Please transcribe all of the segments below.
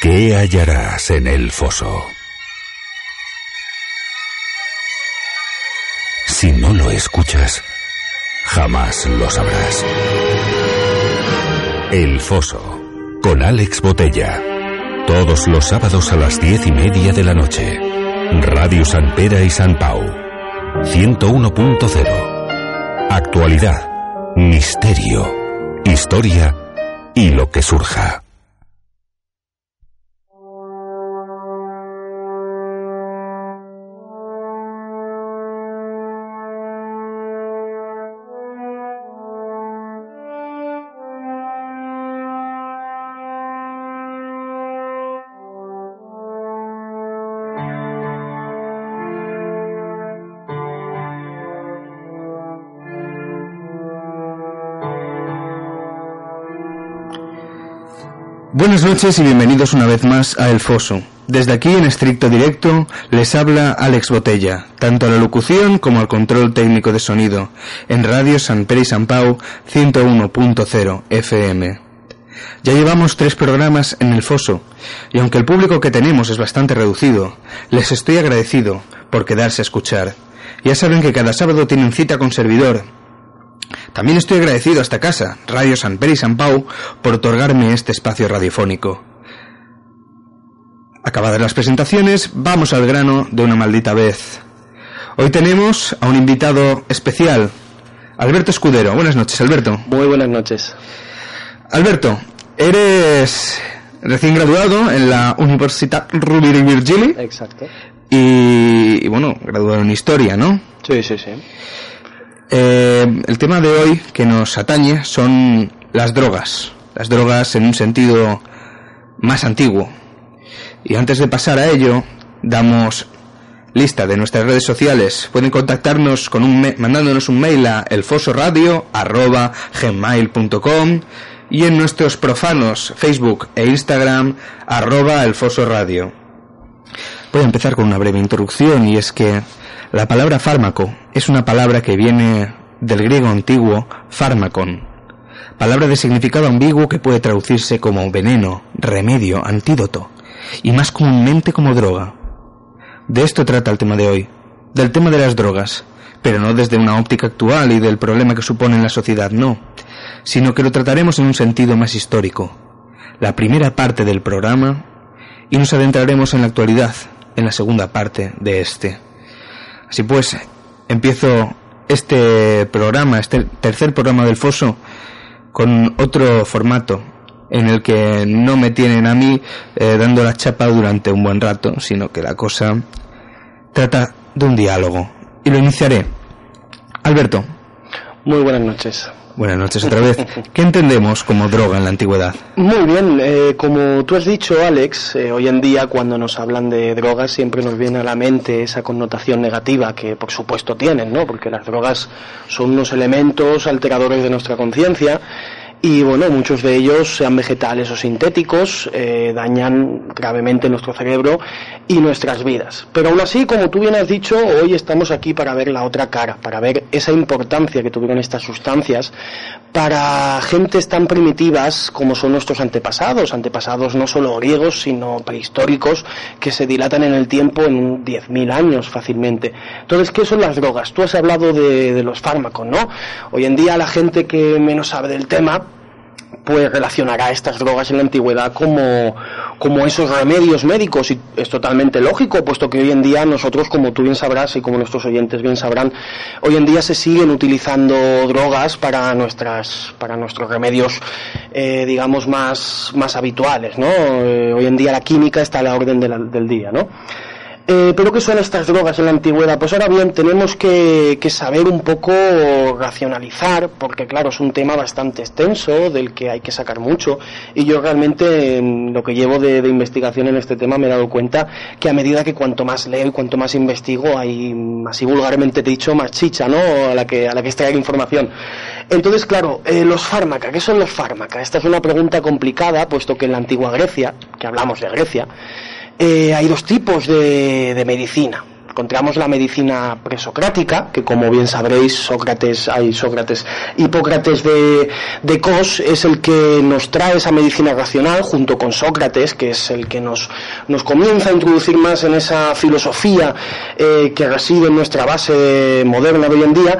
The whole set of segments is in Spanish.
¿Qué hallarás en el foso? Si no lo escuchas, jamás lo sabrás. El foso, con Alex Botella. Todos los sábados a las diez y media de la noche. Radio San Pera y San Pau. 101.0. Actualidad, misterio, historia y lo que surja. Buenas noches y bienvenidos una vez más a El Foso. Desde aquí en estricto directo les habla Alex Botella, tanto a la locución como al control técnico de sonido, en Radio San Pere y San Pau 101.0 FM. Ya llevamos tres programas en El Foso, y aunque el público que tenemos es bastante reducido, les estoy agradecido por quedarse a escuchar. Ya saben que cada sábado tienen cita con servidor, también estoy agradecido a esta casa, Radio San Pere y San Pau, por otorgarme este espacio radiofónico. Acabadas las presentaciones, vamos al grano de una maldita vez. Hoy tenemos a un invitado especial, Alberto Escudero. Buenas noches, Alberto. Muy buenas noches. Alberto, eres recién graduado en la Universidad Rovira i Virgili. Exacto. Y, y bueno, graduado en Historia, ¿no? Sí, sí, sí. Eh, el tema de hoy que nos atañe son las drogas. Las drogas en un sentido más antiguo. Y antes de pasar a ello, damos lista de nuestras redes sociales. Pueden contactarnos con un ma- mandándonos un mail a elfosoradio@gmail.com y en nuestros profanos Facebook e Instagram arroba elfosoradio. Voy a empezar con una breve introducción y es que la palabra fármaco es una palabra que viene del griego antiguo fármacon, palabra de significado ambiguo que puede traducirse como veneno, remedio, antídoto y más comúnmente como droga. De esto trata el tema de hoy, del tema de las drogas, pero no desde una óptica actual y del problema que supone en la sociedad, no, sino que lo trataremos en un sentido más histórico. La primera parte del programa y nos adentraremos en la actualidad, en la segunda parte de este. Así pues, empiezo este programa, este tercer programa del Foso, con otro formato en el que no me tienen a mí eh, dando la chapa durante un buen rato, sino que la cosa trata de un diálogo. Y lo iniciaré. Alberto, Muy buenas noches. Buenas noches otra vez. ¿Qué entendemos como droga en la antigüedad? Muy bien, eh, como tú has dicho, Alex, eh, hoy en día cuando nos hablan de drogas siempre nos viene a la mente esa connotación negativa que por supuesto tienen, ¿no? Porque las drogas son unos elementos alteradores de nuestra conciencia y bueno, muchos de ellos, sean vegetales o sintéticos, eh, dañan gravemente nuestro cerebro y nuestras vidas. Pero aún así, como tú bien has dicho, hoy estamos aquí para ver la otra cara, para ver esa importancia que tuvieron estas sustancias para gentes tan primitivas como son nuestros antepasados, antepasados no solo griegos, sino prehistóricos, que se dilatan en el tiempo en 10.000 años fácilmente. Entonces, ¿qué son las drogas? Tú has hablado de, de los fármacos, ¿no? Hoy en día la gente que menos sabe del tema, pues relacionará estas drogas en la antigüedad como, como esos remedios médicos y es totalmente lógico, puesto que hoy en día nosotros, como tú bien sabrás y como nuestros oyentes bien sabrán, hoy en día se siguen utilizando drogas para nuestras, para nuestros remedios, eh, digamos, más, más habituales, ¿no? Eh, hoy en día la química está a la orden del día, ¿no? Eh, ¿Pero qué son estas drogas en la antigüedad? Pues ahora bien, tenemos que, que saber un poco racionalizar, porque claro, es un tema bastante extenso, del que hay que sacar mucho, y yo realmente en lo que llevo de, investigación en este tema me he dado cuenta que a medida que cuanto más leo y cuanto más investigo, hay, así vulgarmente dicho, más chicha, ¿no? A la que, a la que extraer información. Entonces, claro, eh, los fármacos, ¿qué son los fármacos? Esta es una pregunta complicada, puesto que en la antigua Grecia, que hablamos de Grecia, eh, hay dos tipos de, de medicina. encontramos la medicina presocrática, que como bien sabréis, Sócrates, hay Sócrates, Hipócrates de, de Cos es el que nos trae esa medicina racional, junto con Sócrates, que es el que nos, nos comienza a introducir más en esa filosofía eh, que reside en nuestra base moderna de hoy en día.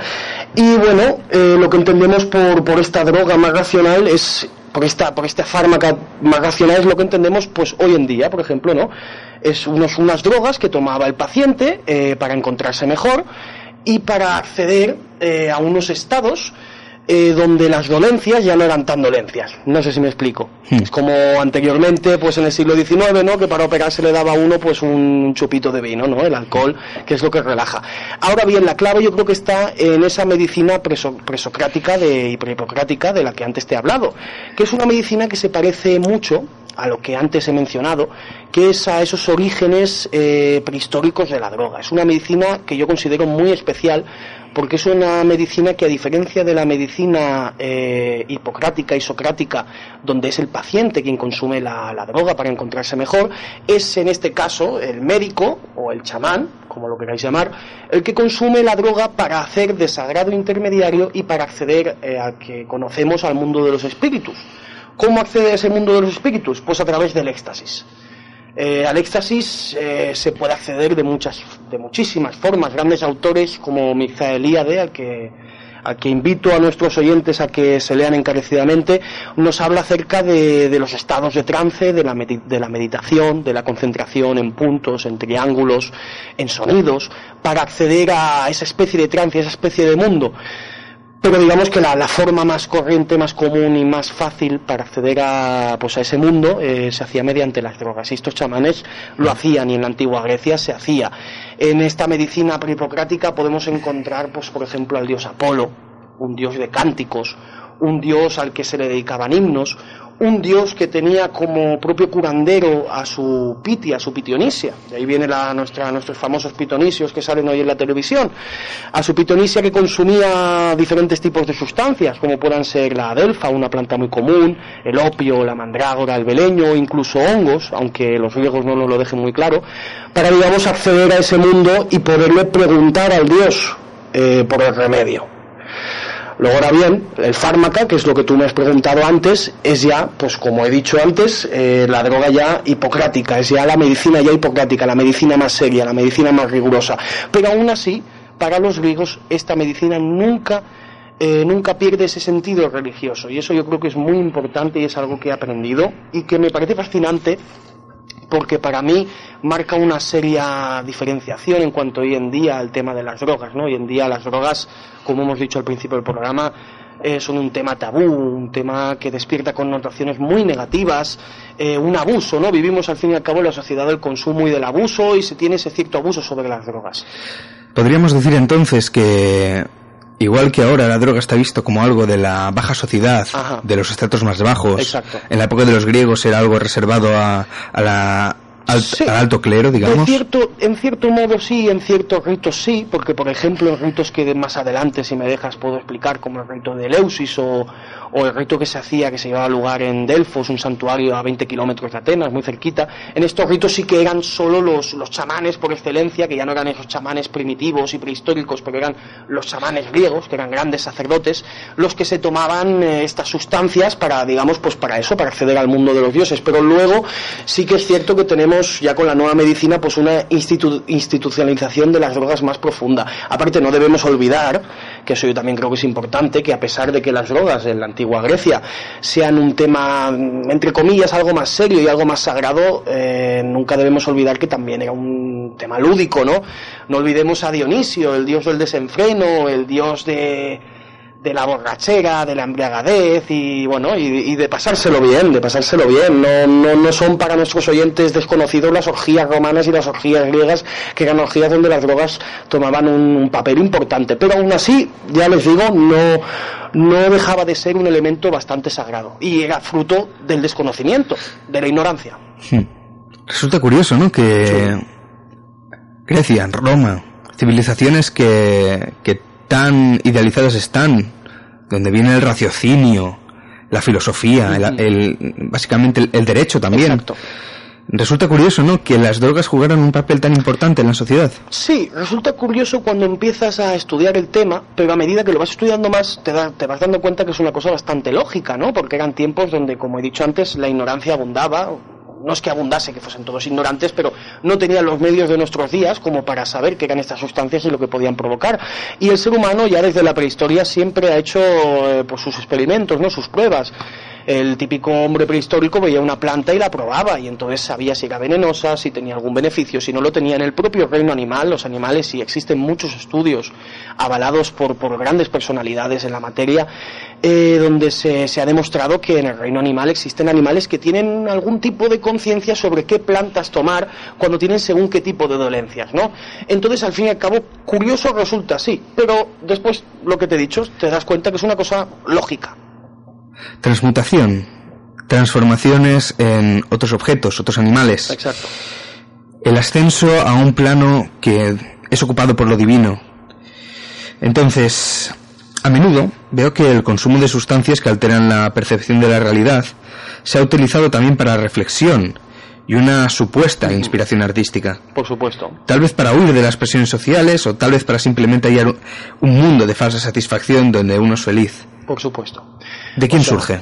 Y bueno, eh, lo que entendemos por, por esta droga más racional es por esta, por esta racional es lo que entendemos pues hoy en día, por ejemplo, ¿no? Es unos, unas drogas que tomaba el paciente eh, para encontrarse mejor y para acceder eh, a unos estados eh, donde las dolencias ya no eran tan dolencias. No sé si me explico. Hmm. Es como anteriormente, pues en el siglo XIX, ¿no? Que para operar se le daba a uno pues un chupito de vino, ¿no? El alcohol, que es lo que relaja. Ahora bien, la clave yo creo que está en esa medicina preso- presocrática de, y prehipocrática de la que antes te he hablado, que es una medicina que se parece mucho a lo que antes he mencionado, que es a esos orígenes eh, prehistóricos de la droga. Es una medicina que yo considero muy especial porque es una medicina que a diferencia de la medicina eh, hipocrática y socrática, donde es el paciente quien consume la, droga para encontrarse mejor, es en este caso el médico o el chamán, como lo queráis llamar, el que consume la droga para hacer de sagrado intermediario y para acceder eh, a que conocemos al mundo de los espíritus. ¿Cómo accede a ese mundo de los espíritus? Pues a través del éxtasis. Eh, al éxtasis eh, se puede acceder de muchas, de muchísimas formas. Grandes autores como Mizaelíade, al que, al que invito a nuestros oyentes a que se lean encarecidamente, nos habla acerca de, los estados de trance, de la, de la meditación, de la concentración en puntos, en triángulos, en sonidos, para acceder a esa especie de trance, a esa especie de mundo. Pero digamos que la, la forma más corriente, más común y más fácil para acceder a, pues a ese mundo eh, se hacía mediante las drogas. Y estos chamanes lo hacían y en la antigua Grecia se hacía. En esta medicina prehipocrática podemos encontrar, pues por ejemplo, al dios Apolo, un dios de cánticos, un dios al que se le dedicaban himnos, un dios que tenía como propio curandero a su Pitia, a su Pitionisia. De ahí viene la, nuestra, nuestros famosos pitonisios que salen hoy en la televisión. A su Pitonisia que consumía diferentes tipos de sustancias, como puedan ser la adelfa, una planta muy común, el opio, la mandrágora, el beleño, incluso hongos, aunque los griegos no nos lo dejen muy claro, para, digamos, acceder a ese mundo y poderle preguntar al dios eh, por el remedio. Luego, ahora bien, el fármaca, que es lo que tú me has preguntado antes, es ya, pues como he dicho antes, eh, la droga ya hipocrática, es ya la medicina ya hipocrática, la medicina más seria, la medicina más rigurosa. Pero aún así, para los griegos, esta medicina nunca, eh, nunca pierde ese sentido religioso. Y eso yo creo que es muy importante y es algo que he aprendido y que me parece fascinante porque para mí marca una seria diferenciación en cuanto hoy en día al tema de las drogas, ¿no? Hoy en día las drogas, como hemos dicho al principio del programa, eh, son un tema tabú, un tema que despierta connotaciones muy negativas, eh, un abuso, ¿no? Vivimos al fin y al cabo en la sociedad del consumo y del abuso y se tiene ese cierto abuso sobre las drogas. Podríamos decir entonces que, igual que ahora la droga está visto como algo de la baja sociedad, Ajá. de los estratos más bajos, Exacto. en la época de los griegos era algo reservado a, a la, al, Sí. al alto clero, digamos. cierto, en cierto modo sí, en ciertos ritos sí, porque por ejemplo en ritos que más adelante, si me dejas, puedo explicar, como el rito de Eleusis o, o el rito que se hacía, que se llevaba lugar en Delfos, un santuario a 20 kilómetros de Atenas, muy cerquita. En estos ritos sí que eran solo los, los chamanes por excelencia, que ya no eran esos chamanes primitivos y prehistóricos, pero eran los chamanes griegos, que eran grandes sacerdotes, los que se tomaban eh, estas sustancias para, digamos, pues para eso, para acceder al mundo de los dioses. Pero luego sí que es cierto que tenemos ya con la nueva medicina pues una institu- institucionalización de las drogas más profunda. Aparte no debemos olvidar, que eso yo también creo que es importante, que a pesar de que las drogas en la antigua Grecia sean un tema, entre comillas, algo más serio y algo más sagrado, eh, nunca debemos olvidar que también era un tema lúdico, ¿no? No olvidemos a Dionisio, el dios del desenfreno, el dios de de la borrachera, de la embriagadez y bueno, y, y de pasárselo bien, de pasárselo bien. No, no, no son para nuestros oyentes desconocidos las orgías romanas y las orgías griegas, que eran orgías donde las drogas tomaban un, un papel importante. Pero aún así, ya les digo, no, no dejaba de ser un elemento bastante sagrado. Y era fruto del desconocimiento, de la ignorancia. Resulta curioso, ¿no? Que Grecia, Roma, civilizaciones que, que tan idealizadas están, donde viene el raciocinio, la filosofía, el, el- básicamente el, el derecho también. Exacto. Resulta curioso, ¿no?, que las drogas jugaran un papel tan importante en la sociedad. Sí, resulta curioso cuando empiezas a estudiar el tema, pero a medida que lo vas estudiando más, te, te vas dando cuenta que es una cosa bastante lógica, ¿no? Porque eran tiempos donde, como he dicho antes, la ignorancia abundaba, no es que abundase, que fuesen todos ignorantes, pero no tenían los medios de nuestros días como para saber qué eran estas sustancias y lo que podían provocar. Y el ser humano ya desde la prehistoria siempre ha hecho eh, pues sus experimentos, ¿no? sus pruebas el típico hombre prehistórico veía una planta y la probaba y entonces sabía si era venenosa, si tenía algún beneficio, si no lo tenía en el propio reino animal, los animales, sí existen muchos estudios avalados por, por grandes personalidades en la materia, eh, donde se, se ha demostrado que en el reino animal existen animales que tienen algún tipo de conciencia sobre qué plantas tomar cuando tienen según qué tipo de dolencias, ¿no? Entonces, al fin y al cabo, curioso resulta, sí, pero después, lo que te he dicho, te das cuenta que es una cosa lógica. Transmutación, transformaciones en otros objetos, otros animales. Exacto. El ascenso a un plano que es ocupado por lo divino. Entonces, a menudo veo que el consumo de sustancias que alteran la percepción de la realidad se ha utilizado también para reflexión y una supuesta inspiración artística. Por supuesto. Tal vez para huir de las presiones sociales o tal vez para simplemente hallar un mundo de falsa satisfacción donde uno es feliz. Por supuesto. ¿De quién surge?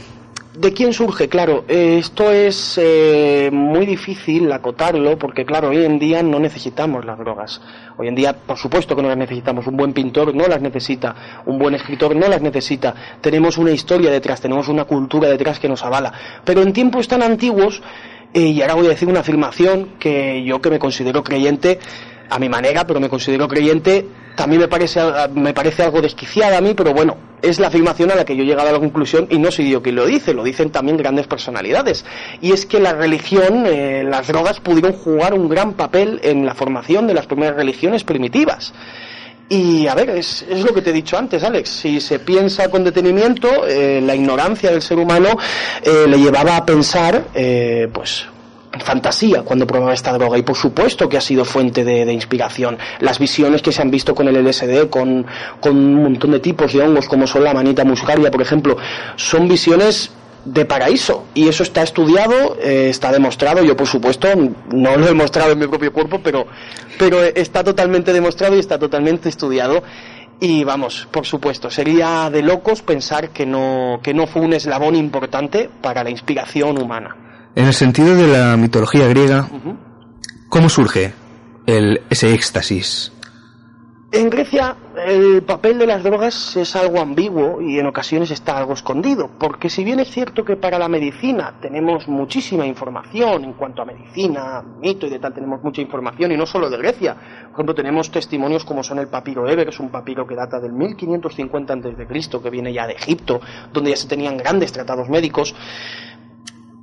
¿De quién surge? Claro, eh, esto es eh, muy difícil acotarlo porque, claro, hoy en día no necesitamos las drogas. Hoy en día, por supuesto que no las necesitamos. Un buen pintor no las necesita. Un buen escritor no las necesita. Tenemos una historia detrás, tenemos una cultura detrás que nos avala. Pero en tiempos tan antiguos, y ahora voy a decir una afirmación que yo que me considero creyente, a mi manera, pero me considero creyente, también me parece, me parece algo desquiciada a mí, pero bueno, es la afirmación a la que yo he llegado a la conclusión y no soy yo quien lo dice, lo dicen también grandes personalidades. Y es que la religión, eh, las drogas pudieron jugar un gran papel en la formación de las primeras religiones primitivas. Y a ver, es, es, lo que te he dicho antes, Alex. Si se piensa con detenimiento, eh, la ignorancia del ser humano eh, le llevaba a pensar, eh, pues, fantasía cuando probaba esta droga y por supuesto que ha sido fuente de, de, inspiración. Las visiones que se han visto con el LSD, con, con un montón de tipos de hongos como son la manita muscaria, por ejemplo, son visiones de paraíso y eso está estudiado, eh, está demostrado, yo por supuesto no lo he mostrado en mi propio cuerpo, pero, pero está totalmente demostrado y está totalmente estudiado y vamos, por supuesto, sería de locos pensar que no, que no fue un eslabón importante para la inspiración humana. En el sentido de la mitología griega, uh -huh. ¿cómo surge el, ese éxtasis? En Grecia el papel de las drogas es algo ambiguo y en ocasiones está algo escondido, porque si bien es cierto que para la medicina tenemos muchísima información en cuanto a medicina, mito y de tal, tenemos mucha información y no solo de Grecia, por ejemplo tenemos testimonios como son el papiro Eber, que es un papiro que data del 1550 a.C., que viene ya de Egipto, donde ya se tenían grandes tratados médicos,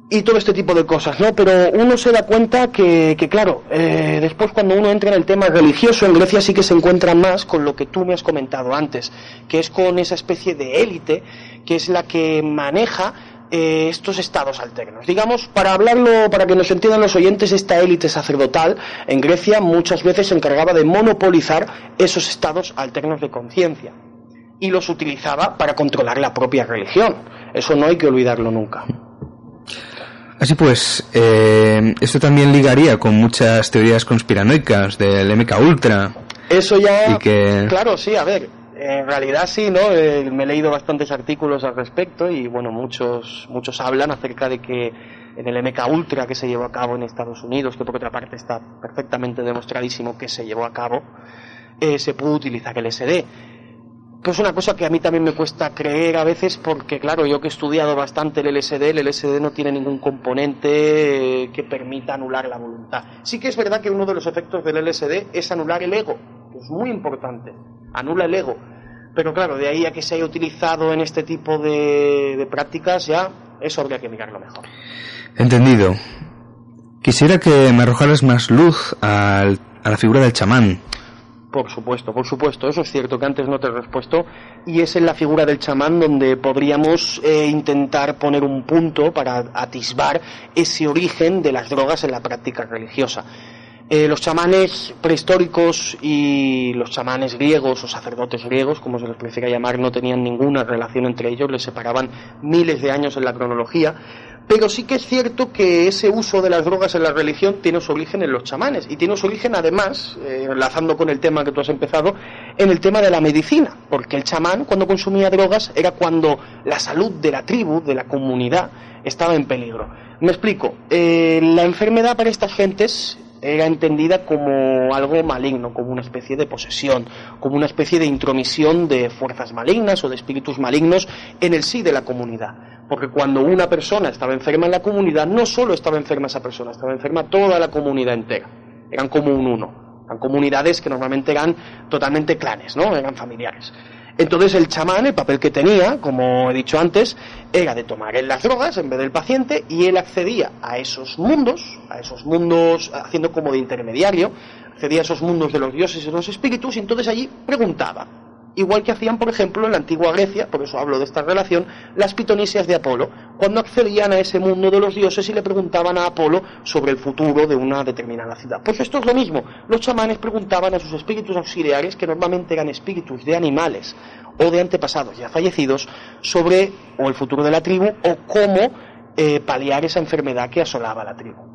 y todo este tipo de cosas, ¿no? Pero uno se da cuenta que, que claro, eh, después cuando uno entra en el tema religioso, en Grecia sí que se encuentra más con lo que tú me has comentado antes, que es con esa especie de élite que es la que maneja eh, estos estados alternos. Digamos, para hablarlo, para que nos entiendan los oyentes, esta élite sacerdotal en Grecia muchas veces se encargaba de monopolizar esos estados alternos de conciencia y los utilizaba para controlar la propia religión. Eso no hay que olvidarlo nunca. Así pues, eh, esto también ligaría con muchas teorías conspiranoicas del MK Ultra. Eso ya, y que... claro, sí, a ver, en realidad sí, ¿no? Eh, me he leído bastantes artículos al respecto y bueno, muchos, muchos hablan acerca de que en el MK Ultra que se llevó a cabo en Estados Unidos, que por otra parte está perfectamente demostradísimo que se llevó a cabo, eh, se pudo utilizar el SD que es una cosa que a mí también me cuesta creer a veces porque, claro, yo que he estudiado bastante el LSD, el LSD no tiene ningún componente que permita anular la voluntad. Sí que es verdad que uno de los efectos del LSD es anular el ego, que es muy importante, anula el ego. Pero claro, de ahí a que se haya utilizado en este tipo de, de prácticas, ya eso habría que mirarlo mejor. Entendido. Quisiera que me arrojaras más luz al, a la figura del chamán. Por supuesto, por supuesto, eso es cierto que antes no te he respuesto y es en la figura del chamán donde podríamos eh, intentar poner un punto para atisbar ese origen de las drogas en la práctica religiosa. Eh, los chamanes prehistóricos y los chamanes griegos o sacerdotes griegos, como se les prefiera llamar, no tenían ninguna relación entre ellos, les separaban miles de años en la cronología, Pero sí que es cierto que ese uso de las drogas en la religión tiene su origen en los chamanes y tiene su origen además, eh, enlazando con el tema que tú has empezado, en el tema de la medicina, porque el chamán cuando consumía drogas era cuando la salud de la tribu, de la comunidad, estaba en peligro. Me explico, eh, la enfermedad para estas gentes era entendida como algo maligno, como una especie de posesión, como una especie de intromisión de fuerzas malignas o de espíritus malignos en el sí de la comunidad. Porque cuando una persona estaba enferma en la comunidad, no solo estaba enferma esa persona, estaba enferma toda la comunidad entera. Eran como un uno. Eran comunidades que normalmente eran totalmente clanes, ¿no? Eran familiares. Entonces el chamán, el papel que tenía, como he dicho antes, era de tomar él las drogas en vez del paciente y él accedía a esos mundos, a esos mundos haciendo como de intermediario, accedía a esos mundos de los dioses y de los espíritus y entonces allí preguntaba, igual que hacían, por ejemplo, en la antigua Grecia, por eso hablo de esta relación, las pitonisias de Apolo, cuando accedían a ese mundo de los dioses y le preguntaban a Apolo sobre el futuro de una determinada ciudad. Pues esto es lo mismo, los chamanes preguntaban a sus espíritus auxiliares, que normalmente eran espíritus de animales o de antepasados ya fallecidos, sobre o el futuro de la tribu o cómo eh, paliar esa enfermedad que asolaba la tribu.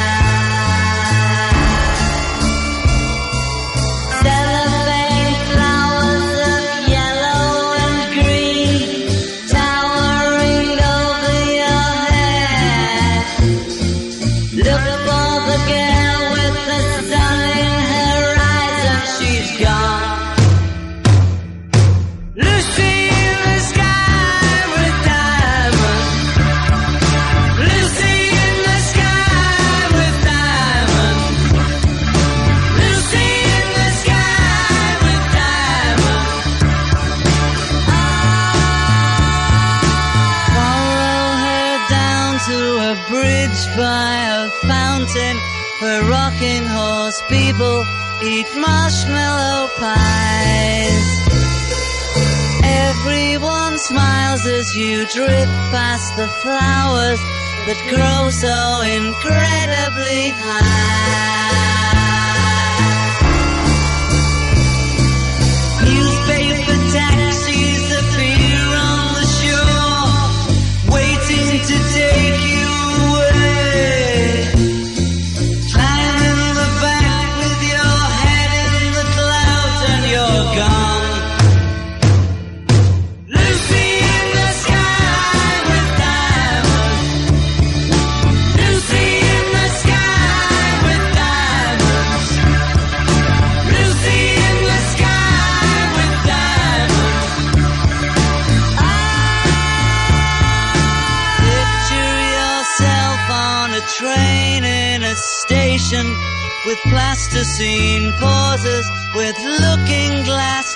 As you drift past the flowers that grow so incredibly high. Plasticine pauses with looking glass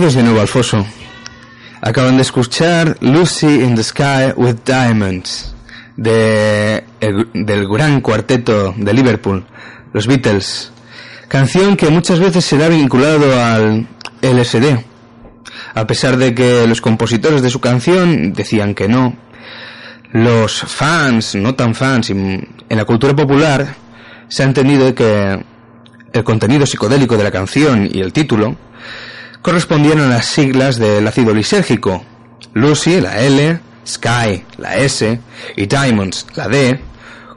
Bienvenidos de nuevo al foso. Acaban de escuchar Lucy in the Sky with Diamonds de el- del gran cuarteto de Liverpool, los Beatles. Canción que muchas veces se le ha vinculado al LSD, a pesar de que los compositores de su canción decían que no. Los fans, no tan fans, en la cultura popular se ha entendido que el contenido psicodélico de la canción y el título correspondían a las siglas del ácido lisérgico. Lucy, la L, Sky, la S, y Diamonds, la D,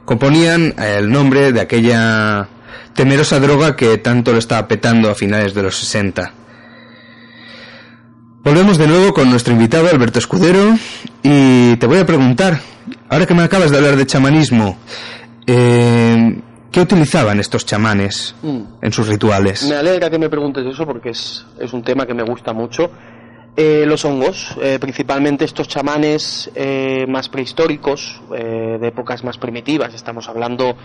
componían el nombre de aquella temerosa droga que tanto lo estaba petando a finales de los 60. Volvemos de nuevo con nuestro invitado Alberto Escudero y te voy a preguntar, ahora que me acabas de hablar de chamanismo, eh, ¿qué utilizaban estos chamanes Mm. en sus rituales? Me alegra que me preguntes eso porque es, es un tema que me gusta mucho. Eh, los hongos, eh, principalmente estos chamanes eh, más prehistóricos, eh, de épocas más primitivas, estamos hablando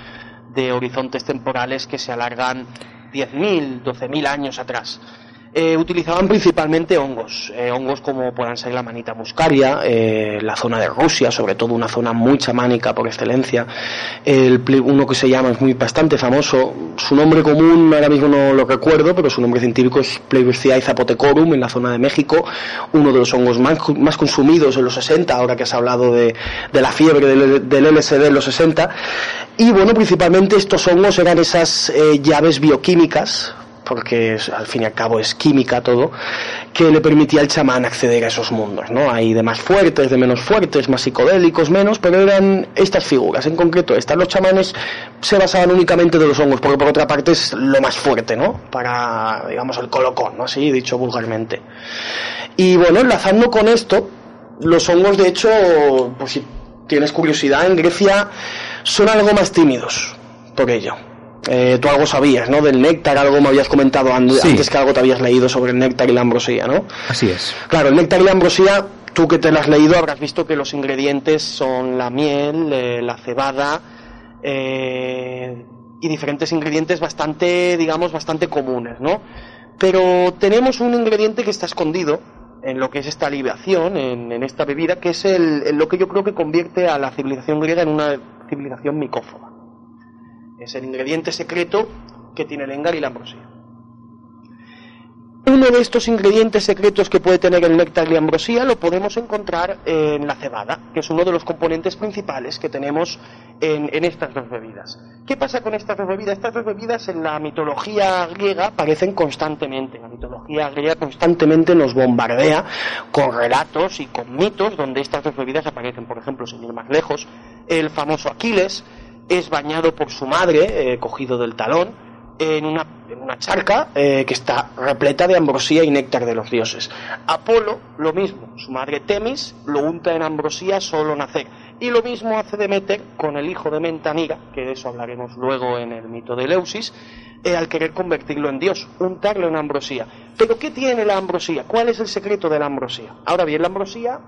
de horizontes temporales que se alargan 10.000, 12.000 años atrás. Eh, utilizaban principalmente hongos, eh, hongos como puedan ser la manita muscaria, eh, la zona de Rusia, sobre todo una zona muy chamánica por excelencia, el, uno que se llama, es muy bastante famoso, su nombre común ahora mismo no lo recuerdo, pero su nombre científico es Pleurothea zapotecorum en la zona de México, uno de los hongos más, más consumidos en los 60, ahora que has hablado de, de la fiebre del, del LSD en los 60, y bueno, principalmente estos hongos eran esas llaves bioquímicas, porque es- al fin y al cabo es química todo, que le permitía al chamán acceder a esos mundos, ¿no? Hay de más fuertes, de menos fuertes, más psicodélicos, menos, pero eran estas figuras, en concreto estas. Los chamanes se basaban únicamente de los hongos, porque por otra parte es lo más fuerte, ¿no? Para, digamos, el colocón, ¿no? Así dicho vulgarmente. Y bueno, enlazando con esto, los hongos, de hecho, por si tienes curiosidad, en Grecia son algo más tímidos por ello. Eh, tú algo sabías, ¿no? Del néctar, algo me habías comentado Sí. antes que algo te habías leído sobre el néctar y la ambrosía, ¿no? Así es. Claro, el néctar y la ambrosía, tú que te lo has leído habrás visto que los ingredientes son la miel, eh, la cebada eh, y diferentes ingredientes bastante, digamos, bastante comunes, ¿no? Pero tenemos un ingrediente que está escondido en lo que es esta libación, en, en esta bebida, que es el, en lo que yo creo que convierte a la civilización griega en una civilización micófoba. Es el ingrediente secreto que tiene el engar y la ambrosía. Uno de estos ingredientes secretos que puede tener el néctar y la ambrosía lo podemos encontrar en la cebada, que es uno de los componentes principales que tenemos en, estas dos bebidas. ¿Qué pasa con estas dos bebidas? Estas dos bebidas en la mitología griega aparecen constantemente. La mitología griega constantemente nos bombardea con relatos y con mitos donde estas dos bebidas aparecen. Por ejemplo, sin ir más lejos, el famoso Aquiles es bañado por su madre, eh, cogido del talón, en una, en una charca eh, que está repleta de ambrosía y néctar de los dioses. Apolo, lo mismo, su madre Temis lo unta en ambrosía solo nacer. Y lo mismo hace Demeter con el hijo de Mentanira, que de eso hablaremos luego en el mito de Eleusis, eh, al querer convertirlo en dios, untarlo en ambrosía. Pero ¿qué tiene la ambrosía? ¿Cuál es el secreto de la ambrosía? Ahora bien, la ambrosía,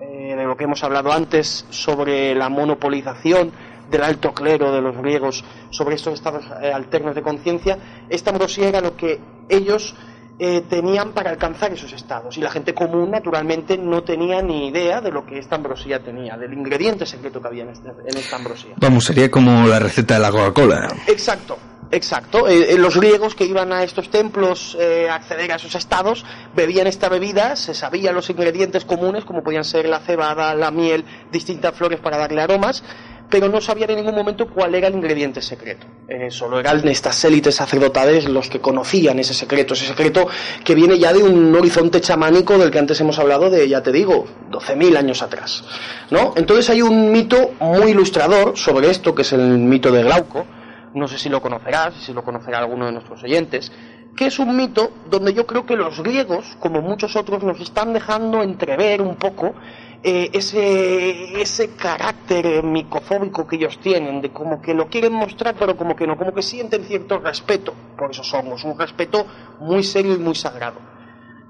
eh, de lo que hemos hablado antes sobre la monopolización del alto clero de los griegos sobre estos estados eh, alternos de conciencia, esta ambrosía era lo que ellos eh, tenían para alcanzar esos estados. Y la gente común, naturalmente, no tenía ni idea de lo que esta ambrosía tenía, del ingrediente secreto que había en, este- en esta ambrosía. Vamos, sería como la receta de la Coca-Cola. Exacto, exacto. Eh, los griegos que iban a estos templos eh, a acceder a esos estados bebían esta bebida, se sabían los ingredientes comunes como podían ser la cebada, la miel, distintas flores para darle aromas, pero no sabían en ningún momento cuál era el ingrediente secreto. Eh, solo eran estas élites sacerdotales los que conocían ese secreto, ese secreto que viene ya de un horizonte chamánico del que antes hemos hablado de, ya te digo, 12.000 años atrás. ¿no? Entonces hay un mito muy ilustrador sobre esto, que es el mito de Glauco, no sé si lo conocerás, si lo conocerá alguno de nuestros oyentes, que es un mito donde yo creo que los griegos, como muchos otros, nos están dejando entrever un poco eh, ese, ese carácter eh, micofóbico que ellos tienen, de como que lo quieren mostrar, pero como que no, como que sienten cierto respeto por esos hongos, un respeto muy serio y muy sagrado.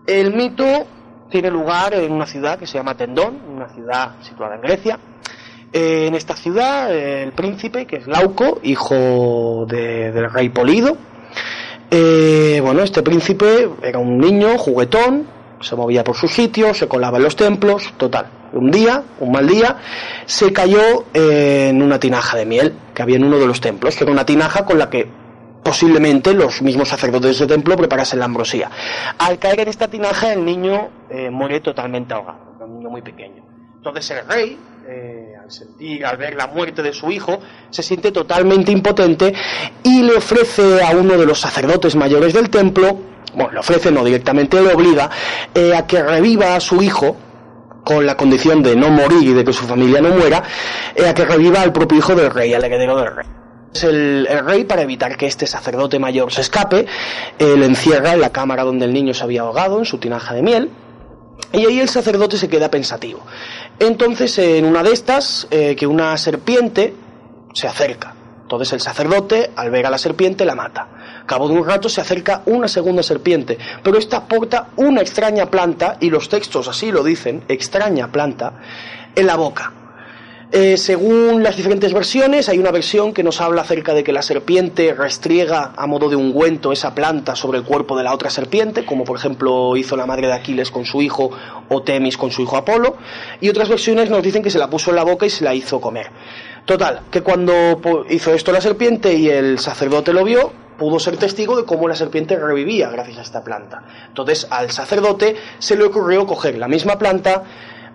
El mito tiene lugar en una ciudad que se llama Tendón, una ciudad situada en Grecia. Eh, en esta ciudad, el príncipe, que es Glauco, hijo de- del rey Polido, eh, bueno, este príncipe era un niño juguetón, se movía por sus sitios, se colaba en los templos, total. Un día, un mal día, se cayó eh, en una tinaja de miel que había en uno de los templos, que era una tinaja con la que posiblemente los mismos sacerdotes del templo preparasen la ambrosía. Al caer en esta tinaja, el niño eh, muere totalmente ahogado, un niño muy pequeño. Entonces el rey, eh, al sentir, al ver la muerte de su hijo, se siente totalmente impotente y le ofrece a uno de los sacerdotes mayores del templo, bueno, le ofrece no directamente, le obliga eh, a que reviva a su hijo con la condición de no morir y de que su familia no muera, eh, a que reviva al propio hijo del rey, al heredero del rey. El, el rey, para evitar que este sacerdote mayor se escape, eh, le encierra en la cámara donde el niño se había ahogado, en su tinaja de miel, y ahí el sacerdote se queda pensativo. Entonces, en una de estas, eh, que una serpiente se acerca. Entonces el sacerdote, al ver a la serpiente, la mata. Cabo de un rato se acerca una segunda serpiente, pero esta porta una extraña planta, y los textos así lo dicen, extraña planta, en la boca. Eh, según las diferentes versiones, hay una versión que nos habla acerca de que la serpiente restriega a modo de ungüento esa planta sobre el cuerpo de la otra serpiente, como por ejemplo hizo la madre de Aquiles con su hijo o Temis con su hijo Apolo, y otras versiones nos dicen que se la puso en la boca y se la hizo comer. Total, que cuando hizo esto la serpiente y el sacerdote lo vio, pudo ser testigo de cómo la serpiente revivía gracias a esta planta. Entonces al sacerdote se le ocurrió coger la misma planta,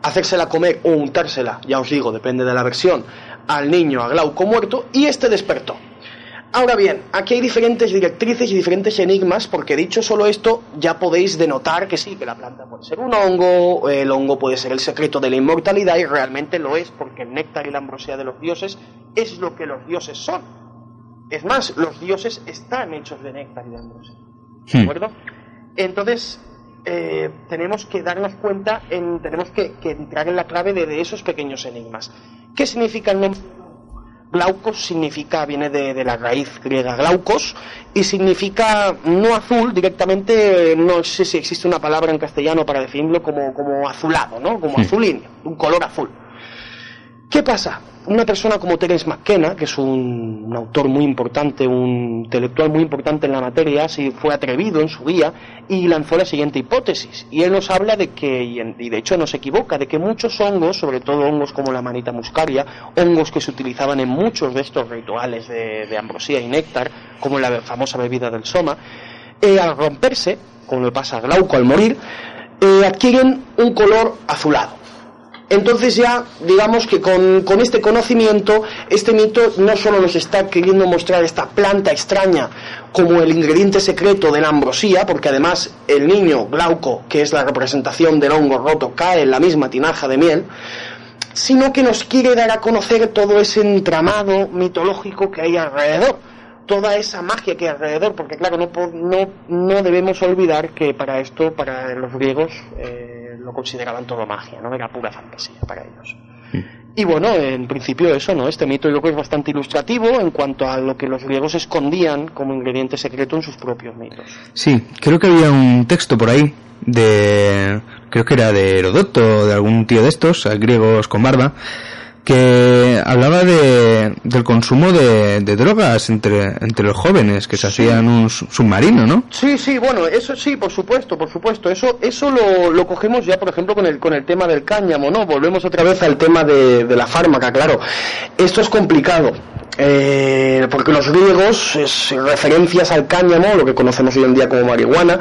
hacérsela comer o untársela, ya os digo, depende de la versión, al niño, a Glauco muerto, y este despertó. Ahora bien, aquí hay diferentes directrices y diferentes enigmas, porque dicho solo esto, ya podéis denotar que sí, que la planta puede ser un hongo, el hongo puede ser el secreto de la inmortalidad, y realmente lo es, porque el néctar y la ambrosía de los dioses es lo que los dioses son. Es más, los dioses están hechos de néctar y de ambrosía. ¿De Hmm. acuerdo? Entonces, eh, tenemos que darnos cuenta, en, tenemos que, que entrar en la clave de, de esos pequeños enigmas. ¿Qué significa el nombre? Glaucos significa, viene de, de la raíz griega glaucos y significa no azul, directamente, no sé si existe una palabra en castellano para definirlo como, como azulado, ¿no? Como azulíneo, un color azul. ¿Qué pasa? Una persona como Terence McKenna, que es un, autor muy importante, un intelectual muy importante en la materia, sí fue atrevido en su día y lanzó la siguiente hipótesis. Y él nos habla de que, y, de hecho no se equivoca, de que muchos hongos, sobre todo hongos como la manita muscaria, hongos que se utilizaban en muchos de estos rituales de, de ambrosía y néctar, como la famosa bebida del soma, eh, al romperse, como le pasa a Glauco al morir, eh, adquieren un color azulado. Entonces ya, digamos que con, con este conocimiento, este mito no solo nos está queriendo mostrar esta planta extraña como el ingrediente secreto de la ambrosía, porque además el niño Glauco, que es la representación del hongo roto, cae en la misma tinaja de miel, sino que nos quiere dar a conocer todo ese entramado mitológico que hay alrededor, toda esa magia que hay alrededor, porque claro, no, no, no debemos olvidar que para esto, para los griegos, eh, lo consideraban todo magia, ¿no? Era pura fantasía para ellos. Y bueno, en principio eso, ¿no? Este mito yo creo que es bastante ilustrativo en cuanto a lo que los griegos escondían como ingrediente secreto en sus propios mitos. Sí, creo que había un texto por ahí de creo que era de Herodoto o de algún tío de estos, griegos con barba, que hablaba de, del consumo de, de drogas entre, entre los jóvenes, que se hacían un su- submarino, ¿no? Sí, sí, bueno, eso sí, por supuesto, por supuesto. Eso, eso lo, lo cogemos ya, por ejemplo, con el, con el tema del cáñamo, ¿no? Volvemos otra vez al tema de, de la fármaca, claro. Esto es complicado. eh, porque los griegos, es, referencias al cáñamo, lo que conocemos hoy en día como marihuana,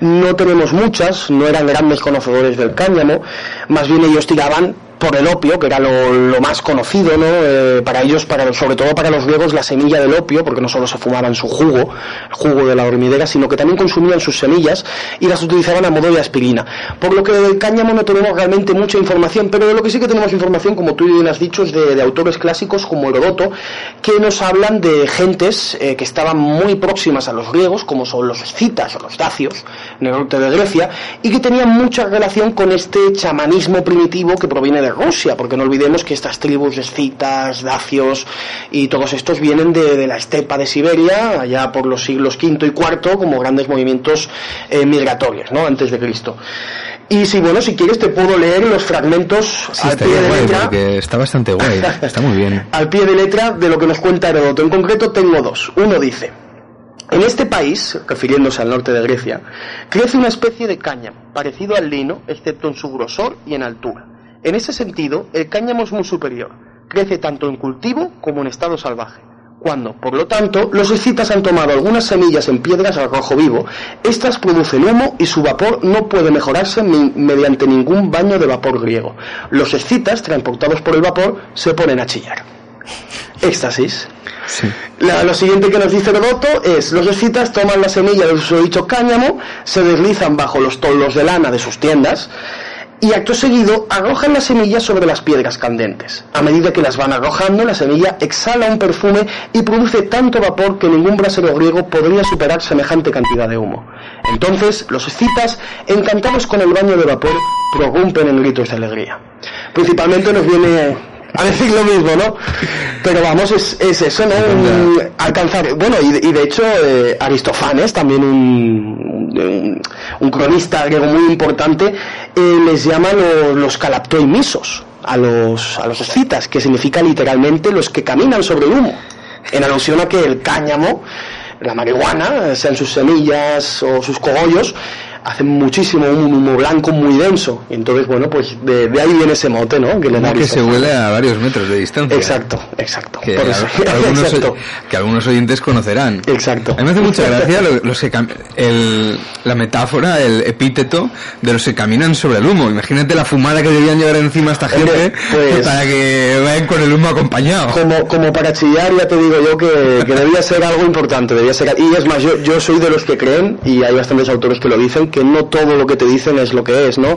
no tenemos muchas, no eran grandes conocedores del cáñamo, más bien ellos tiraban por el opio, que era lo, más conocido, ¿no? Eh, para ellos, para, sobre todo para los griegos, la semilla del opio, porque no solo se fumaban su jugo, el jugo de la hormiguera, sino que también consumían sus semillas y las utilizaban a modo de aspirina. Por lo que del cáñamo no tenemos realmente mucha información, pero de lo que sí que tenemos información, como tú bien has dicho, es de, de autores clásicos como Herodoto, que nos hablan de gentes eh, que estaban muy próximas a los griegos, como son los escitas o los dacios, en el norte de Grecia, y que tenían mucha relación con este chamanismo primitivo que proviene de Rusia, porque no olvidemos que estas tribus escitas, dacios y todos estos vienen de, de la estepa de Siberia, allá por los siglos V y IV, como grandes movimientos eh, migratorios, ¿no? Antes de Cristo. Y si, bueno, si quieres te puedo leer los fragmentos Sí, al pie de guay, letra porque está bastante guay, está muy bien. al pie de letra de lo que nos cuenta Heródoto. En concreto tengo dos. Uno dice, en este país, refiriéndose al norte de Grecia, crece una especie de cáñamo, parecido al lino, excepto en su grosor y en altura. En ese sentido, el cáñamo es muy superior. Crece tanto en cultivo como en estado salvaje. cuando, por lo tanto, los escitas han tomado algunas semillas en piedras al rojo vivo. Estas producen humo y su vapor no puede mejorarse ni- mediante ningún baño de vapor griego. Los escitas, transportados por el vapor, se ponen a chillar. Éxtasis. Sí. La- lo siguiente que nos dice Herodoto es, los escitas toman la semilla del susodicho cáñamo, se deslizan bajo los toldos de lana de sus tiendas y acto seguido arrojan las semillas sobre las piedras candentes. A medida que las van arrojando, la semilla exhala un perfume y produce tanto vapor que ningún brasero griego podría superar semejante cantidad de humo. Entonces, los escitas, encantados con el baño de vapor, prorrumpen en gritos de alegría. Principalmente nos viene a decir lo mismo, ¿no? Pero vamos, es, es eso, ¿no? Un- alcanzar, bueno, y, de- y de hecho eh, Aristófanes, también un, un, un cronista griego muy importante, eh, les llama los, los calaptoimisos a los, a los escitas, que significa literalmente los que caminan sobre el humo, en alusión a que el cáñamo, la marihuana, sean sus semillas o sus cogollos, hacen muchísimo un humo blanco muy denso. Y entonces, bueno, pues de, de ahí viene ese mote, ¿no? Que le da que se huele a varios metros de distancia. Exacto, exacto. Que, Por eso. a- algunos, Exacto. que algunos oyentes conocerán. Exacto. A mí me hace mucha gracia lo- los que el- la metáfora, el epíteto de los que caminan sobre el humo. Imagínate la fumada que debían llevar encima esta gente pues- para que vayan con el humo acompañado. Como, como para chillar, ya te digo yo que, que debía ser algo importante, debía ser... Y es más, yo, yo soy de los que creen, y hay bastantes autores que lo dicen, que no todo lo que te dicen es lo que es, ¿no?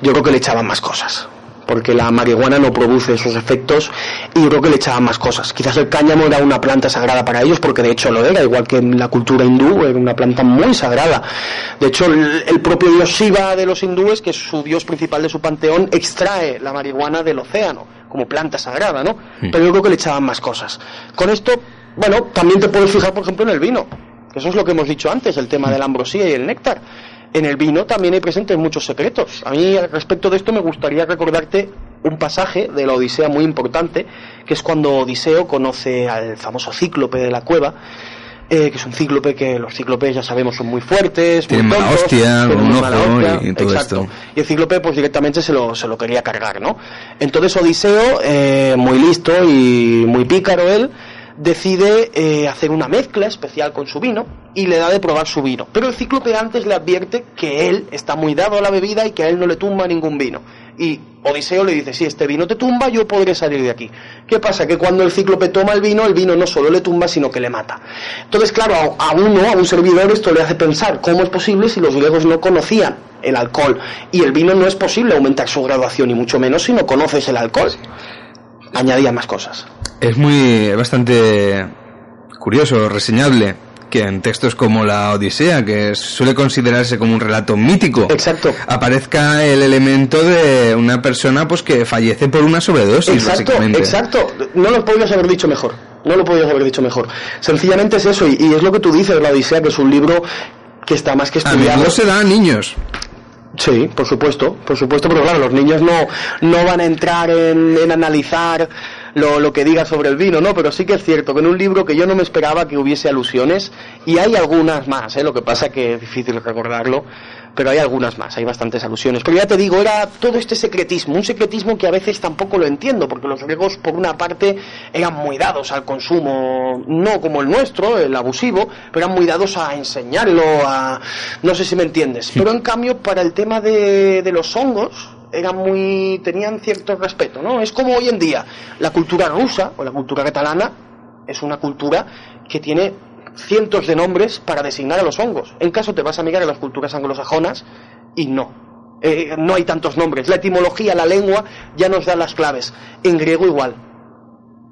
Yo creo que le echaban más cosas. Porque la marihuana no produce esos efectos y yo creo que le echaban más cosas. Quizás el cáñamo era una planta sagrada para ellos, porque de hecho lo era, igual que en la cultura hindú, era una planta muy sagrada. De hecho, el, el propio dios Shiva de los hindúes, que es su dios principal de su panteón, extrae la marihuana del océano como planta sagrada, ¿no? Pero yo creo que le echaban más cosas. Con esto, bueno, también te puedes fijar, por ejemplo, en el vino. Eso es lo que hemos dicho antes, el tema de la ambrosía y el néctar. En el vino también hay presentes muchos secretos. A mí, al respecto de esto, me gustaría recordarte un pasaje de la Odisea muy importante, que es cuando Odiseo conoce al famoso cíclope de la cueva, eh, que es un cíclope que los cíclopes ya sabemos son muy fuertes, Tienen muy tontos, hostia, tienen un ojo hostia, y todo exacto. esto. Y el cíclope pues directamente se lo, se lo quería cargar, ¿no? Entonces Odiseo, eh, muy listo y muy pícaro él, decide eh, hacer una mezcla especial con su vino y le da de probar su vino. Pero el cíclope antes le advierte que él está muy dado a la bebida y que a él no le tumba ningún vino. Y Odiseo le dice, si este vino te tumba, yo podré salir de aquí. ¿Qué pasa? Que cuando el cíclope toma el vino, el vino no solo le tumba, sino que le mata. Entonces, claro, a, uno, a un servidor, esto le hace pensar, ¿cómo es posible si los griegos no conocían el alcohol? Y el vino no es posible aumentar su graduación, y mucho menos si no conoces el alcohol. Añadía más cosas. Es muy bastante curioso, reseñable, que en textos como la Odisea, que suele considerarse como un relato mítico, Exacto. aparezca el elemento de una persona pues que fallece por una sobredosis, Exacto, básicamente. exacto. No lo podrías haber dicho mejor. No lo podrías haber dicho mejor. Sencillamente es eso, y, y es lo que tú dices, La Odisea, que es un libro que está más que A estudiado. menudo se da a niños. Sí, por supuesto, por supuesto, pero claro, los niños no, no van a entrar en, en analizar lo, lo que diga sobre el vino, ¿no? Pero sí que es cierto que en un libro que yo no me esperaba que hubiese alusiones, y hay algunas más, ¿eh? Lo que pasa que es difícil recordarlo, pero hay algunas más, hay bastantes alusiones. Pero ya te digo, era todo este secretismo, un secretismo que a veces tampoco lo entiendo, porque los griegos, por una parte, eran muy dados al consumo, no como el nuestro, el abusivo, pero eran muy dados a enseñarlo, a... no sé si me entiendes. Pero en cambio, para el tema de, de los hongos, eran muy tenían cierto respeto, ¿no? Es como hoy en día la cultura rusa o la cultura catalana es una cultura que tiene cientos de nombres para designar a los hongos. En caso te vas a mirar a las culturas anglosajonas y no. Eh, no hay tantos nombres. La etimología, la lengua ya nos da las claves. En griego igual.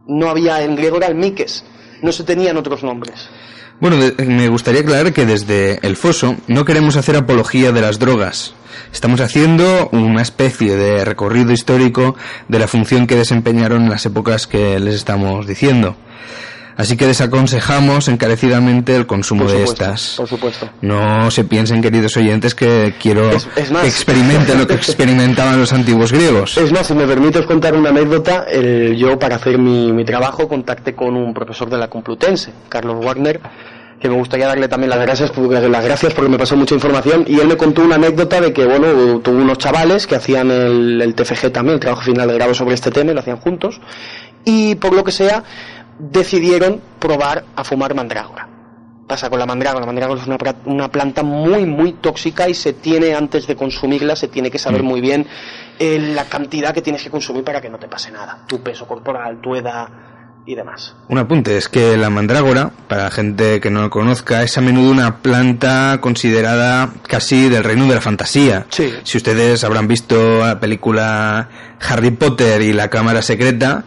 No había, en griego era el miques. No se tenían otros nombres. Bueno, de- me gustaría aclarar que desde el foso no queremos hacer apología de las drogas. Estamos haciendo una especie de recorrido histórico de la función que desempeñaron en las épocas que les estamos diciendo. Así que desaconsejamos encarecidamente el consumo Por de estas. por supuesto. No se piensen, queridos oyentes, que quiero Es- es más- que experimenten lo que experimentaban los antiguos griegos. Es más, si me permites contar una anécdota, el- yo para hacer mi, mi trabajo contacté con un profesor de la Complutense, Carlos Wagner, que me gustaría darle también las gracias, porque, las gracias porque me pasó mucha información y él me contó una anécdota de que, bueno, tuvo unos chavales que hacían el, el TFG también, el trabajo final de grado sobre este tema, y lo hacían juntos, y por lo que sea, decidieron probar a fumar mandrágora. Pasa con la mandrágora. La mandrágora es una, una planta muy, muy tóxica y se tiene, antes de consumirla, se tiene que saber muy bien eh, la cantidad que tienes que consumir para que no te pase nada. Tu peso corporal, tu edad y demás. Un apunte, es que la mandrágora, para la gente que no lo conozca, es a menudo una planta considerada casi del reino de la fantasía. Sí. Si ustedes habrán visto la película Harry Potter y la cámara secreta,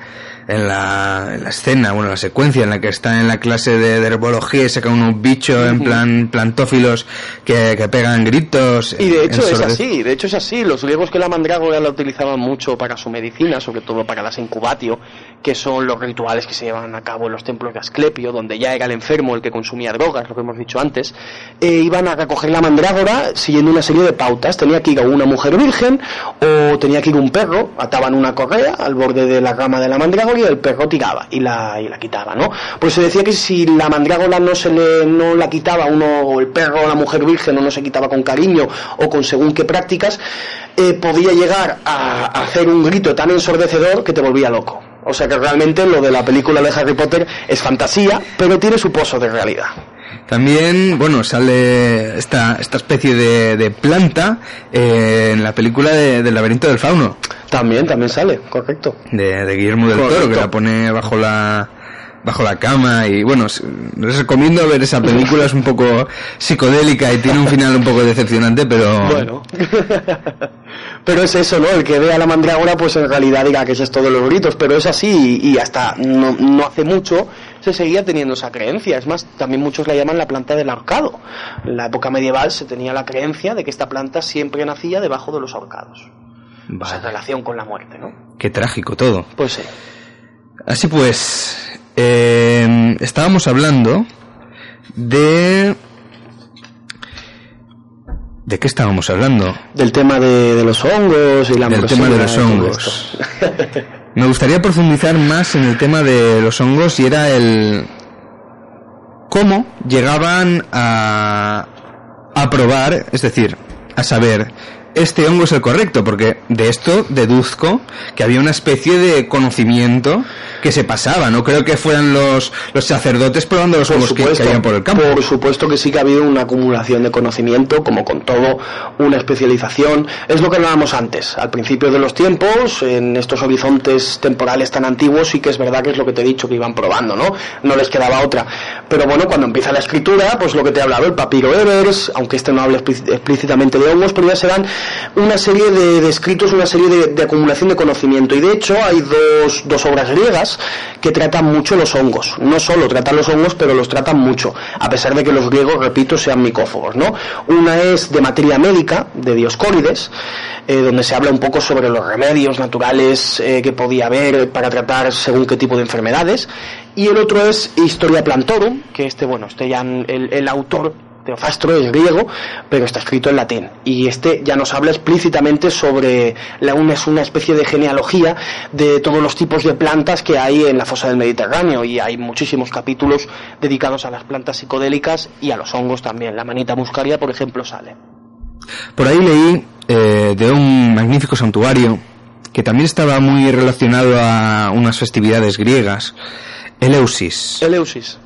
en la, en la escena, bueno, la secuencia en la que está en la clase de, de herbología y saca unos bichos en plan plantófilos que, que pegan gritos. Y de hecho es así, de hecho es así. Los griegos que la mandrágora la utilizaban mucho para su medicina, sobre todo para las incubatio, que son los rituales que se llevan a cabo en los templos de Asclepio, donde ya era el enfermo el que consumía drogas, lo que hemos dicho antes, eh, iban a recoger la mandrágora siguiendo una serie de pautas. Tenía que ir a una mujer virgen o tenía que ir un perro, ataban una correa al borde de la rama de la mandrágora y el perro tiraba y la, y la quitaba, ¿no? Pues se decía que si la mandrágora no se le, no la quitaba uno, o el perro o la mujer virgen, o no se quitaba con cariño o con según qué prácticas, eh, podía llegar a, a hacer un grito tan ensordecedor que te volvía loco. O sea que realmente lo de la película de Harry Potter es fantasía, pero tiene su pozo de realidad. También, bueno, sale esta, esta especie de, de planta eh, en la película de- del laberinto del fauno. También, también sale, correcto. de, de Guillermo del Correcto. Toro, que la pone bajo la bajo la cama y bueno, les recomiendo ver esa película, es un poco psicodélica y tiene un final un poco decepcionante, pero Bueno. pero es eso, ¿no? El que vea la mandrágora, pues en realidad diga que es esto de los gritos, pero es así y, y hasta no, no hace mucho se seguía teniendo esa creencia. Es más, también muchos la llaman la planta del ahorcado. En la época medieval se tenía la creencia de que esta planta siempre nacía debajo de los ahorcados. O sea, en relación con la muerte, ¿no? qué trágico todo. Pues sí. Así pues, eh, estábamos hablando de... ¿De qué estábamos hablando? Del tema de, de los hongos y la Del tema de los hongos. Me gustaría profundizar más en el tema de los hongos y era el cómo llegaban a a probar, es decir, a saber este hongo es el correcto, porque de esto deduzco que había una especie de conocimiento que se pasaba. No creo que fueran los, los sacerdotes probando los hongos que caían por el campo. por supuesto que sí que ha habido una acumulación de conocimiento, como con todo, una especialización. Es lo que hablábamos antes, al principio de los tiempos, en estos horizontes temporales tan antiguos, sí que es verdad que es lo que te he dicho que iban probando, ¿no? No les quedaba otra. Pero bueno, cuando empieza la escritura, pues lo que te he hablado, el papiro Evers, aunque este no habla explí- explícitamente de hongos, pero ya serán una serie de, escritos, una serie de, de acumulación de conocimiento. Y de hecho hay dos, dos obras griegas que tratan mucho los hongos. No solo tratan los hongos, pero los tratan mucho, a pesar de que los griegos, repito, sean micófagos, ¿no? Una es de materia médica, de Dioscórides, eh, donde se habla un poco sobre los remedios naturales eh, que podía haber para tratar según qué tipo de enfermedades. Y el otro es Historia Plantorum, que este, bueno, este ya el, el autor Teofastro es griego, pero está escrito en latín. Y este ya nos habla explícitamente sobre la una es una especie de genealogía de todos los tipos de plantas que hay en la fosa del Mediterráneo. Y hay muchísimos capítulos dedicados a las plantas psicodélicas y a los hongos también. La manita muscaria, por ejemplo, sale. Por ahí leí eh, de un magnífico santuario que también estaba muy relacionado a unas festividades griegas, Eleusis. Eleusis.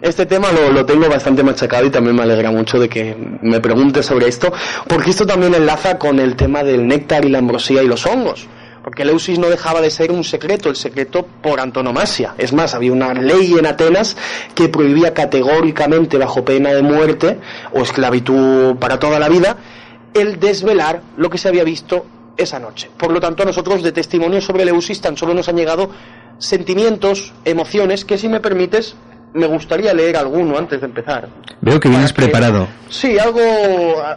Este tema lo, tengo bastante machacado y también me alegra mucho de que me preguntes sobre esto, porque esto también enlaza con el tema del néctar y la ambrosía y los hongos. Porque Eleusis no dejaba de ser un secreto, el secreto por antonomasia. Es más, había una ley en Atenas que prohibía categóricamente, bajo pena de muerte o esclavitud para toda la vida, el desvelar lo que se había visto esa noche. Por lo tanto, a nosotros de testimonios sobre Eleusis tan solo nos han llegado sentimientos, emociones, que si me permites, me gustaría leer alguno antes de empezar. Veo que vienes que- preparado. Sí, algo,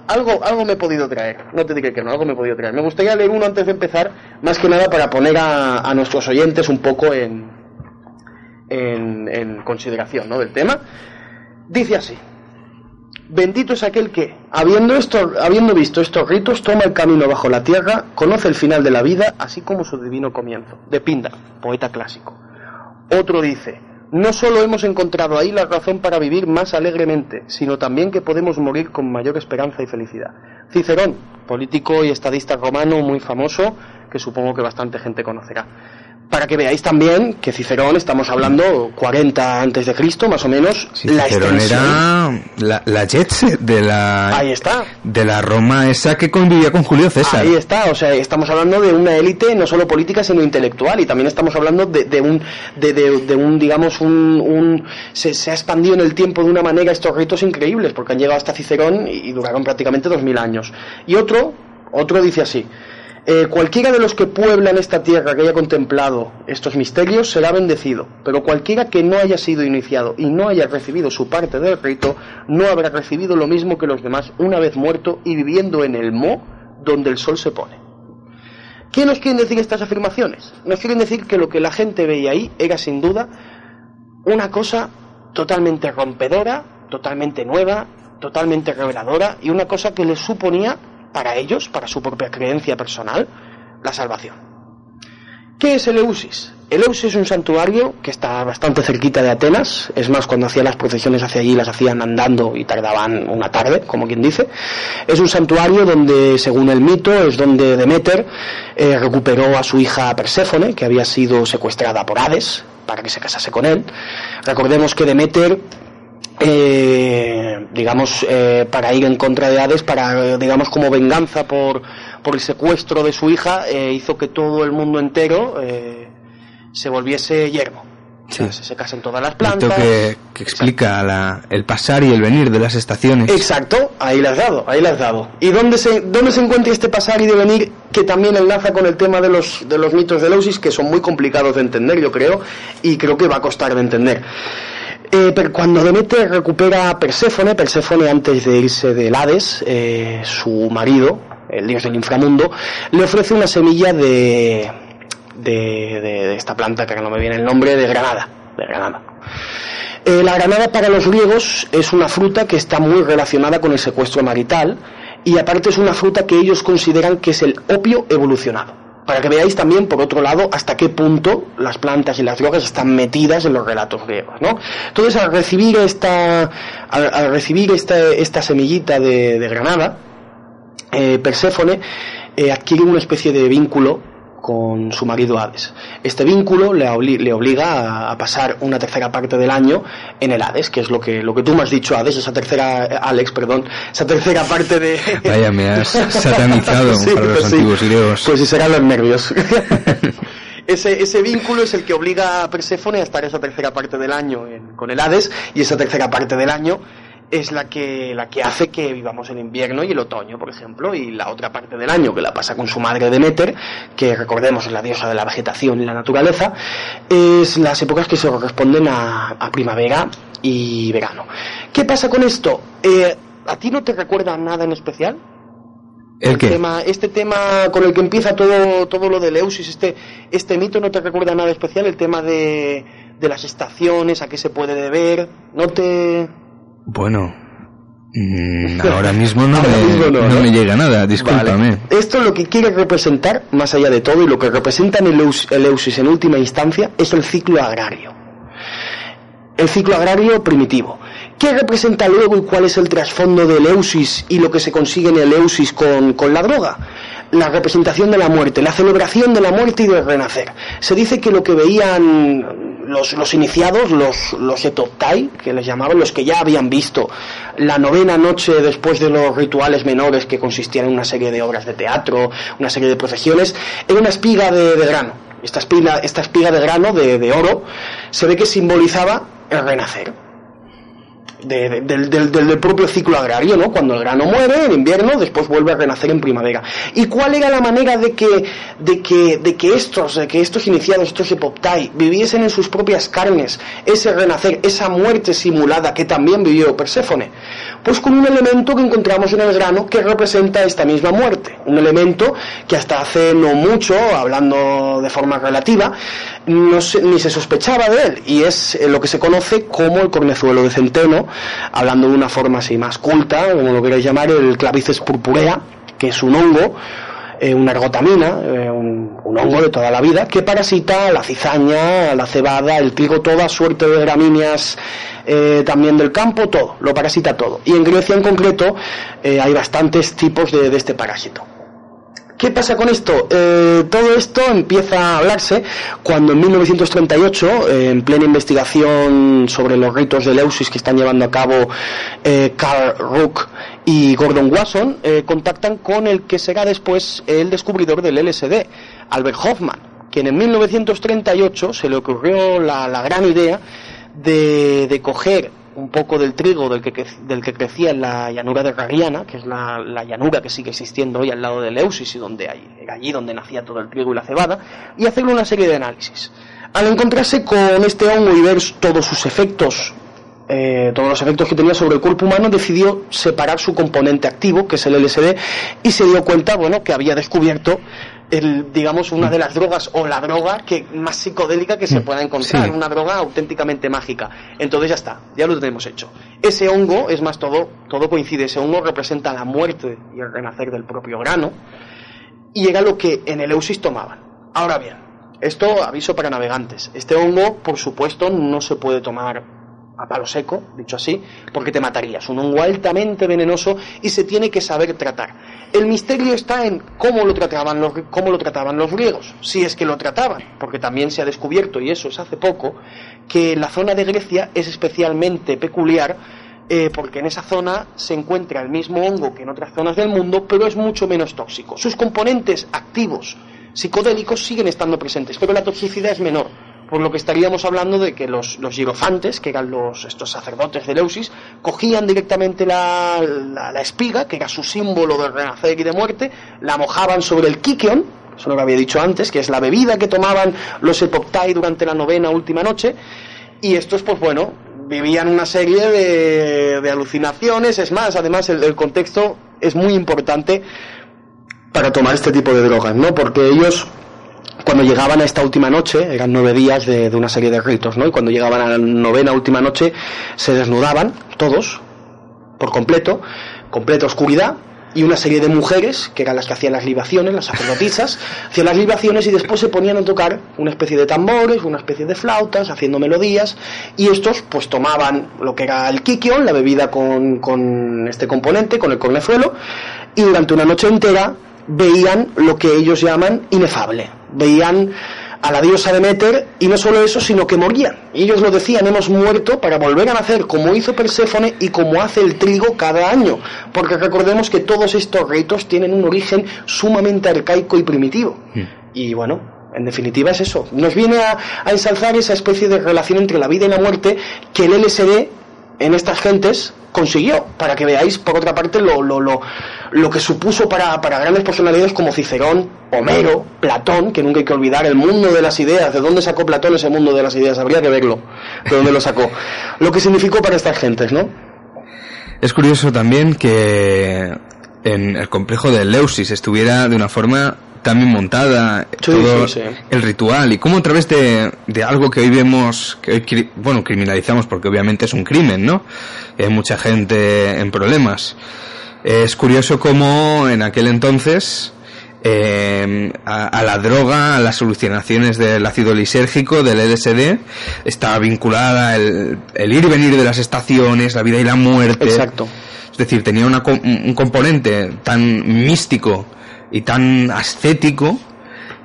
algo, algo me he podido traer. No te diré que no, algo me he podido traer. Me gustaría leer uno antes de empezar, más que nada para poner a, a nuestros oyentes un poco en, en, en consideración ¿no? del tema. Dice así. Bendito es aquel que, habiendo, esto, habiendo visto estos ritos, toma el camino bajo la tierra, conoce el final de la vida, así como su divino comienzo. De Pindar, poeta clásico. Otro dice, no solo hemos encontrado ahí la razón para vivir más alegremente, sino también que podemos morir con mayor esperanza y felicidad. Cicerón, político y estadista romano muy famoso, que supongo que bastante gente conocerá. Para que veáis también que Cicerón, estamos hablando 40 antes de Cristo, más o menos, Sí, la Cicerón extensión. era la, la jet de la, Ahí está. de la Roma esa que convivía con Julio César. Ahí está, o sea, estamos hablando de una élite no solo política sino intelectual y también estamos hablando de, de un, de, de- de un, digamos, un, un- se, se ha expandido en el tiempo de una manera estos ritos increíbles porque han llegado hasta Cicerón y, y duraron prácticamente dos mil años. Y otro, otro dice así. Eh, cualquiera de los que pueblan esta tierra que haya contemplado estos misterios será bendecido, pero cualquiera que no haya sido iniciado y no haya recibido su parte del rito no habrá recibido lo mismo que los demás una vez muerto y viviendo en el mo donde el sol se pone. ¿Qué nos quieren decir estas afirmaciones? Nos quieren decir que lo que la gente veía ahí era sin duda una cosa totalmente rompedora, totalmente nueva, totalmente reveladora y una cosa que les suponía para ellos, para su propia creencia personal, la salvación. ¿Qué es el Eusis? El es un santuario que está bastante cerquita de Atenas, es más, cuando hacían las procesiones hacia allí las hacían andando y tardaban una tarde, como quien dice. Es un santuario donde, según el mito, es donde Demeter eh, recuperó a su hija Perséfone, que había sido secuestrada por Hades, para que se casase con él. Recordemos que Demeter eh, digamos, eh, para ir en contra de Hades, para, digamos, como venganza por, por el secuestro de su hija, eh, hizo que todo el mundo entero eh, se volviese yermo. Sí. O sea, se secasen todas las plantas. que, que explica la- el pasar y el venir de las estaciones. Exacto, ahí le has dado, ahí le has dado. ¿Y dónde se, dónde se encuentra este pasar y devenir que también enlaza con el tema de los, de los mitos de Leusis, que son muy complicados de entender, yo creo, y creo que va a costar de entender? Eh, pero cuando Demeter recupera a Perséfone, Perséfone antes de irse del Hades, eh, su marido, el dios del inframundo, le ofrece una semilla de, de, de- esta planta que no me viene el nombre, de granada, de granada. Eh, la granada para los griegos es una fruta que está muy relacionada con el secuestro marital y aparte es una fruta que ellos consideran que es el opio evolucionado. Para que veáis también, por otro lado, hasta qué punto las plantas y las drogas están metidas en los relatos griegos, ¿no? Entonces, al recibir esta, al, recibir esta, esta semillita de, de granada, eh, Perséfone eh, adquiere una especie de vínculo con su marido Hades. Este vínculo le, obli- le obliga a, a pasar una tercera parte del año en el Hades, que es lo que, lo que tú me has dicho, Hades, esa tercera, eh, Alex, perdón, esa tercera parte de... Vaya, me has satanizado Sí, para los pues sí. antiguos griegos. Pues sí, serán los nervios. Ese, ese vínculo es el que obliga a Perséfone a estar esa tercera parte del año en- con el Hades y esa tercera parte del año es la que, la que hace que vivamos el invierno y el otoño, por ejemplo, y la otra parte del año que la pasa con su madre Demeter, que recordemos es la diosa de la vegetación y la naturaleza, es las épocas que se corresponden a, a primavera y verano. ¿Qué pasa con esto? Eh, ¿A ti no te recuerda nada en especial? ¿El qué? tema, este tema con el que empieza todo, todo lo de Leusis, este, este mito no te recuerda nada especial, el tema de, de las estaciones, a qué se puede deber, no te... Bueno, mm, ahora mismo no, Ahora me, mismo no, me llega nada, discúlpame. Vale. Esto lo que quiere representar, más allá de todo, y lo que representa en el, Eus- el Eusis en última instancia, es el ciclo agrario. El ciclo agrario primitivo. ¿Qué representa luego y cuál es el trasfondo del Eusis y lo que se consigue en el Eusis con, con la droga? La representación de la muerte, la celebración de la muerte y del renacer. Se dice que lo que veían los, los iniciados, los, los etoptai, que les llamaban, los que ya habían visto la novena noche después de los rituales menores que consistían en una serie de obras de teatro, una serie de procesiones, era una espiga de, de grano. Esta espiga, esta espiga de grano, de, de oro, se ve que simbolizaba el renacer de- de- del, del- del- propio ciclo agrario, ¿no? Cuando el grano muere en invierno, después vuelve a renacer en primavera. ¿Y cuál era la manera de que, de que, de que estos, de que estos iniciados, estos hipoptai, viviesen en sus propias carnes ese renacer, esa muerte simulada que también vivió Perséfone? Pues con un elemento que encontramos en el grano que representa esta misma muerte. Un elemento que hasta hace no mucho, hablando de forma relativa, no se- ni se sospechaba de él. Y es eh, lo que se conoce como el cornezuelo de centeno, hablando de una forma así más culta, como lo queráis llamar, el clavices purpurea, que es un hongo eh, una ergotamina, eh, un, hongo de toda la vida, que parasita la cizaña, la cebada, el trigo, toda suerte de gramíneas eh, también del campo, todo, lo parasita todo. Y en Grecia en concreto eh, hay bastantes tipos de, de este parásito. ¿Qué ¿Qué pasa con esto? Eh, todo esto empieza a hablarse cuando en 1938, eh, en plena investigación sobre los ritos de Leusis que están llevando a cabo eh, Carl Rook y Gordon Wasson, eh, contactan con el que será después el descubridor del LSD, Albert Hoffman, quien en 1938 se le ocurrió la, la gran idea de, de coger un poco del trigo del que, del que crecía en la llanura de Rariana, que es la, la llanura que sigue existiendo hoy al lado de Leusis y donde hay, allí donde nacía todo el trigo y la cebada, y hacerle una serie de análisis. Al encontrarse con este hongo y ver todos sus efectos, eh, todos los efectos que tenía sobre el cuerpo humano, decidió separar su componente activo, que es el LSD, y se dio cuenta, bueno, que había descubierto el, digamos, una de las drogas o la droga que más psicodélica que se pueda encontrar, Sí. una droga auténticamente mágica. Entonces ya está, ya lo tenemos hecho. Ese hongo, es más, todo, todo coincide, ese hongo representa la muerte y el renacer del propio grano, y era lo que en el Eusis tomaban. Ahora bien, esto aviso para navegantes. Este hongo, por supuesto, no se puede tomar a palo seco, dicho así, porque te matarías. Un hongo altamente venenoso y se tiene que saber tratar. El misterio está en cómo lo trataban los, cómo lo trataban los griegos, si es que lo trataban, porque también se ha descubierto, y eso es hace poco, que la zona de Grecia es especialmente peculiar eh, porque en esa zona se encuentra el mismo hongo que en otras zonas del mundo, pero es mucho menos tóxico. Sus componentes activos psicodélicos siguen estando presentes, pero la toxicidad es menor. Por lo que estaríamos hablando de que los, los hierofantes, que eran los, estos sacerdotes de Leusis, cogían directamente la, la, espiga, que era su símbolo de renacer y de muerte, la mojaban sobre el kikion, eso no lo había dicho antes, que es la bebida que tomaban los epoptai durante la novena última noche, y estos, pues bueno, vivían una serie de, de alucinaciones. Es más, además, el contexto es muy importante para tomar este tipo de drogas, ¿no? Porque ellos, cuando llegaban a esta última noche, eran nueve días de, de una serie de ritos, ¿no? Y cuando llegaban a la novena última noche, se desnudaban todos, por completo, completa oscuridad, y una serie de mujeres, que eran las que hacían las libaciones, las sacerdotisas, hacían las libaciones y después se ponían a tocar una especie de tambores, una especie de flautas, haciendo melodías, y estos pues tomaban lo que era el kikion, la bebida con, con este componente, con el cornezuelo, y durante una noche entera veían lo que ellos llaman inefable, veían a la diosa Demeter y no solo eso, sino que morían. Ellos lo decían, hemos muerto para volver a nacer, como hizo Perséfone y como hace el trigo cada año. Porque recordemos que todos estos ritos tienen un origen sumamente arcaico y primitivo. Y bueno, en definitiva es eso. Nos viene a, a ensalzar esa especie de relación entre la vida y la muerte que el LSD en estas gentes consiguió, para que veáis por otra parte lo, lo, lo, lo que supuso para, para grandes personalidades como Cicerón, Homero, Platón, que nunca hay que olvidar, el mundo de las ideas, de dónde sacó Platón ese mundo de las ideas, habría que verlo, de dónde lo sacó, lo que significó para estas gentes, ¿no? Es curioso también que en el complejo de Leusis estuviera de una forma tan bien montada Sí, todo sí, sí. el ritual y cómo a través de, de algo que hoy vemos, que hoy, bueno, criminalizamos porque obviamente es un crimen, ¿no? Hay mucha gente en problemas. Es curioso cómo en aquel entonces eh, a, a la droga, a las solucionaciones del ácido lisérgico, del LSD, estaba vinculada el, el ir y venir de las estaciones, la vida y la muerte. Exacto. Es decir, tenía una un componente tan místico y tan ascético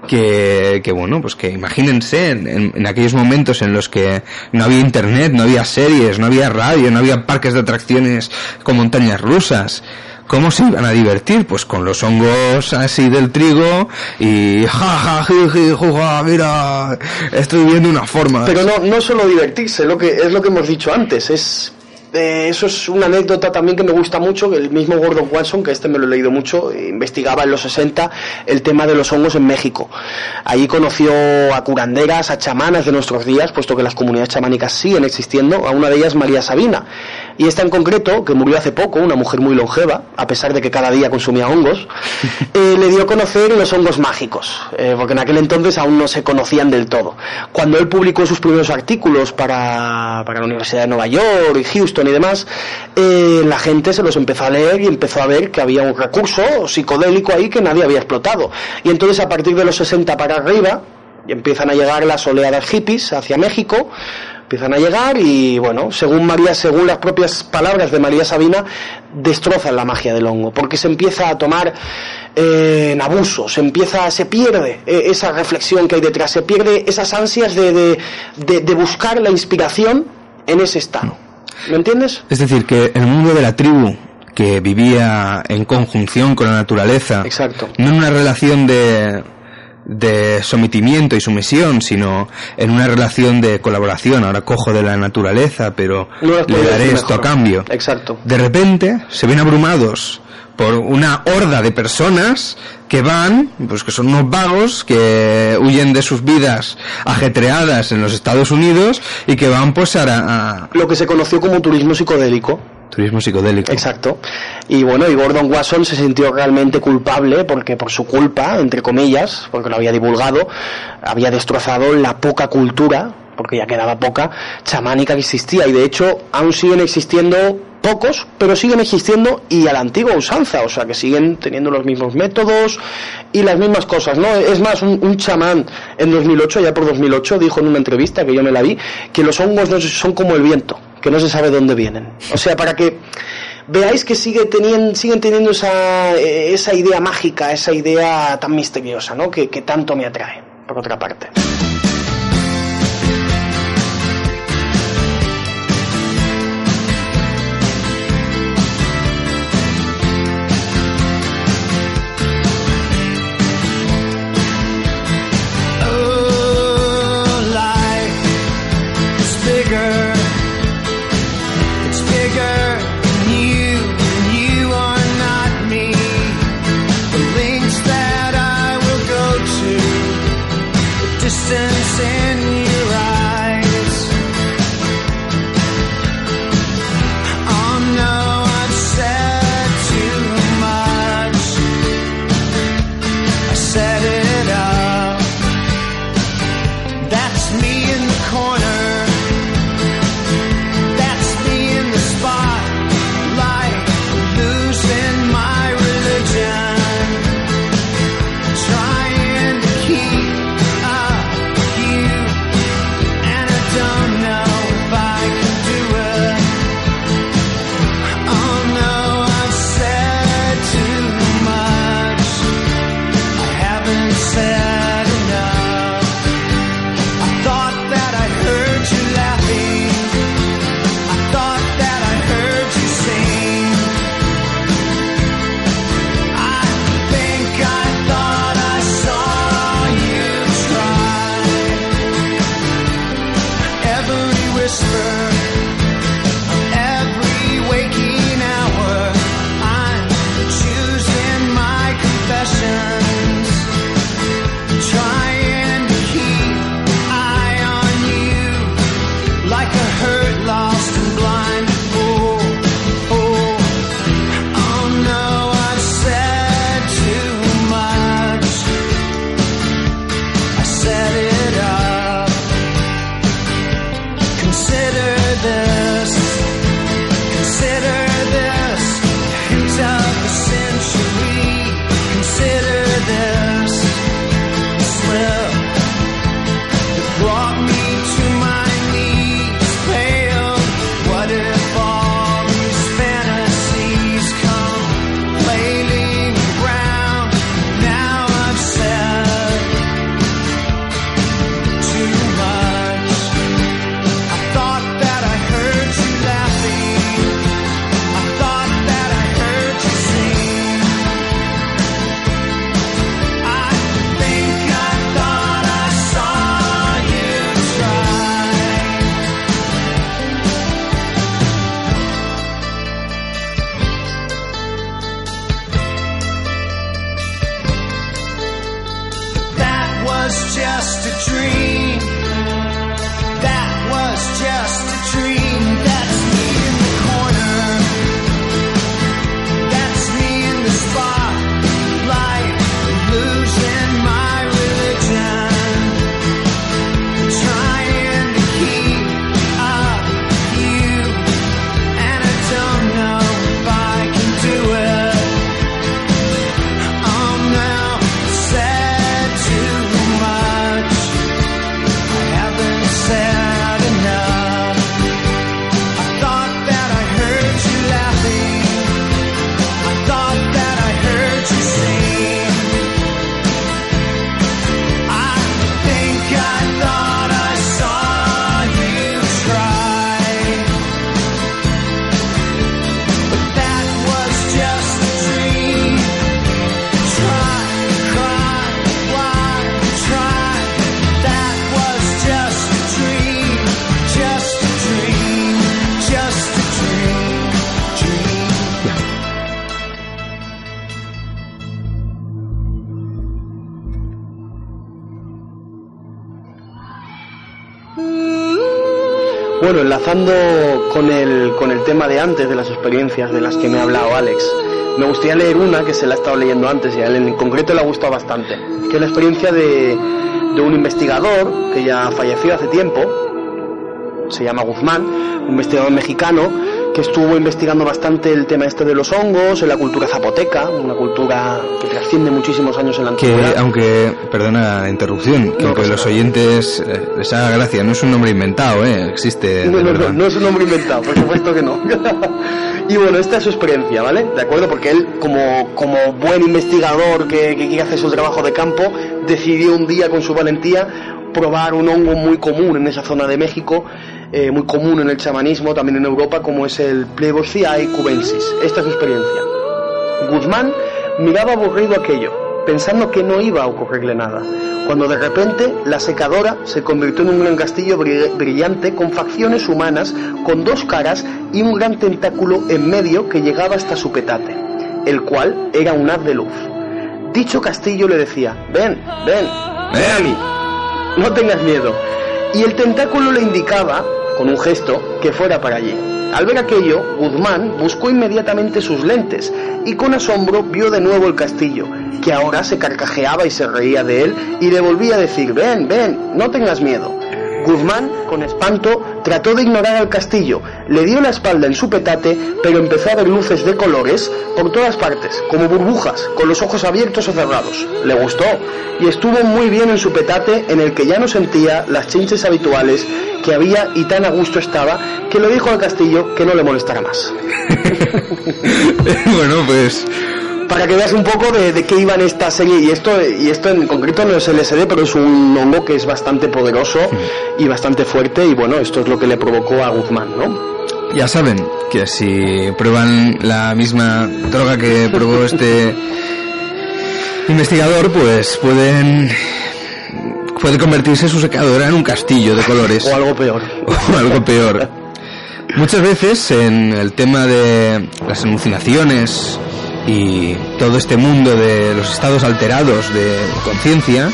que, que bueno, pues que imagínense en, en- aquellos momentos en los que no había internet, no había series, no había radio, no había parques de atracciones con montañas rusas. ¿Cómo se iban a divertir? Pues con los hongos así del trigo y ja ja ji, ji, juja, mira, estoy viendo una forma. Pero no, no solo divertirse, lo que, es lo que hemos dicho antes, es eh, eso es una anécdota también que me gusta mucho, que el mismo Gordon Watson, que este me lo he leído mucho, eh, investigaba en los 60 el tema de los hongos en México. Ahí conoció a curanderas, a chamanas de nuestros días, puesto que las comunidades chamánicas siguen existiendo, a una de ellas María Sabina. Y esta en concreto, que murió hace poco, una mujer muy longeva, a pesar de que cada día consumía hongos, eh, le dio a conocer los hongos mágicos, eh, porque en aquel entonces aún no se conocían del todo. Cuando él publicó sus primeros artículos para, para la Universidad de Nueva York y Houston y demás, eh, la gente se los empezó a leer y empezó a ver que había un recurso psicodélico ahí que nadie había explotado. Y entonces a partir de los 60 para arriba, y empiezan a llegar las oleadas hippies hacia México, Empiezan a llegar y, bueno, según María, según las propias palabras de María Sabina, destrozan la magia del hongo, porque se empieza a tomar eh, en abuso, se empieza, se pierde eh, esa reflexión que hay detrás, se pierde esas ansias de, de, de- de buscar la inspiración en ese estado. ¿Me entiendes? Es decir, que el mundo de la tribu que vivía en conjunción con la naturaleza, Exacto. no en una relación de, de sometimiento y sumisión, sino en una relación de colaboración. Ahora cojo de la naturaleza, pero No le daré esto a cambio. Exacto. De repente se ven abrumados por una horda de personas que van, pues que son unos vagos que huyen de sus vidas ajetreadas en los Estados Unidos y que van pues a, a Lo que se conoció como turismo psicodélico. Turismo psicodélico. Exacto. Y bueno, y Gordon Wasson se sintió realmente culpable porque por su culpa, entre comillas, porque lo había divulgado, había destrozado la poca cultura, porque ya quedaba poca, chamánica que existía. Y de hecho, aún siguen existiendo pocos, pero siguen existiendo y a la antigua usanza, o sea que siguen teniendo los mismos métodos y las mismas cosas, ¿no? Es más, un, un chamán en 2008, ya por 2008, dijo en una entrevista que yo me la vi, que los hongos no son como el viento, que no se sabe dónde vienen. O sea, para que veáis que sigue teniendo, siguen teniendo esa, eh, esa idea mágica, esa idea tan misteriosa, ¿no? Que, que tanto me atrae, por otra parte. Enlazando con el, con el tema de antes, de las experiencias de las que me ha hablado Alex, me gustaría leer una que se la ha estado leyendo antes y a él en concreto le ha gustado bastante, que es la experiencia de, de un investigador que ya falleció hace tiempo, se llama Guzmán, un investigador mexicano que estuvo investigando bastante el tema este de los hongos en la cultura zapoteca, una cultura que trasciende muchísimos años en la Que antigüedad. aunque, perdona la interrupción, que No aunque pasa los oyentes eh, les haga gracia, no es un nombre inventado, ¿eh? existe. No, no, no, no es un nombre inventado, por supuesto que no. y bueno, esta es su experiencia, ¿vale? De acuerdo, porque él, como, como buen investigador que, que quiere hacer su trabajo de campo, decidió un día con su valentía probar un hongo muy común en esa zona de México, eh, muy común en el chamanismo, también en Europa, como es el Plebosciae cubensis. Esta es su experiencia. Guzmán miraba aburrido aquello, pensando que no iba a ocurrirle nada, cuando de repente la secadora se convirtió en un gran castillo bri- brillante con facciones humanas, con dos caras y un gran tentáculo en medio que llegaba hasta su petate, el cual era un haz de luz. Dicho castillo le decía, ven, ven, ven a mí, no tengas miedo. Y el tentáculo le indicaba, con un gesto, que fuera para allí. Al ver aquello, Guzmán buscó inmediatamente sus lentes y con asombro vio de nuevo el castillo, que ahora se carcajeaba y se reía de él y le volvía a decir, ven, ven, no tengas miedo. Guzmán, con espanto, trató de ignorar al castillo, le dio la espalda en su petate, pero empezó a ver luces de colores por todas partes, como burbujas, con los ojos abiertos o cerrados. Le gustó y estuvo muy bien en su petate, en el que ya no sentía las chinches habituales que había y tan a gusto estaba, que le dijo al castillo que no le molestara más. bueno, pues Para que veas un poco de, de qué iba en esta serie, y esto, y esto en concreto no es LSD, pero es un hongo que es bastante poderoso y bastante fuerte, y bueno, esto es lo que le provocó a Guzmán, ¿no? ya saben que si prueban la misma droga que probó este investigador, pues pueden puede convertirse su secadora en un castillo de colores O algo peor. o algo peor. Muchas veces en el tema de las alucinaciones y todo este mundo de los estados alterados de conciencia,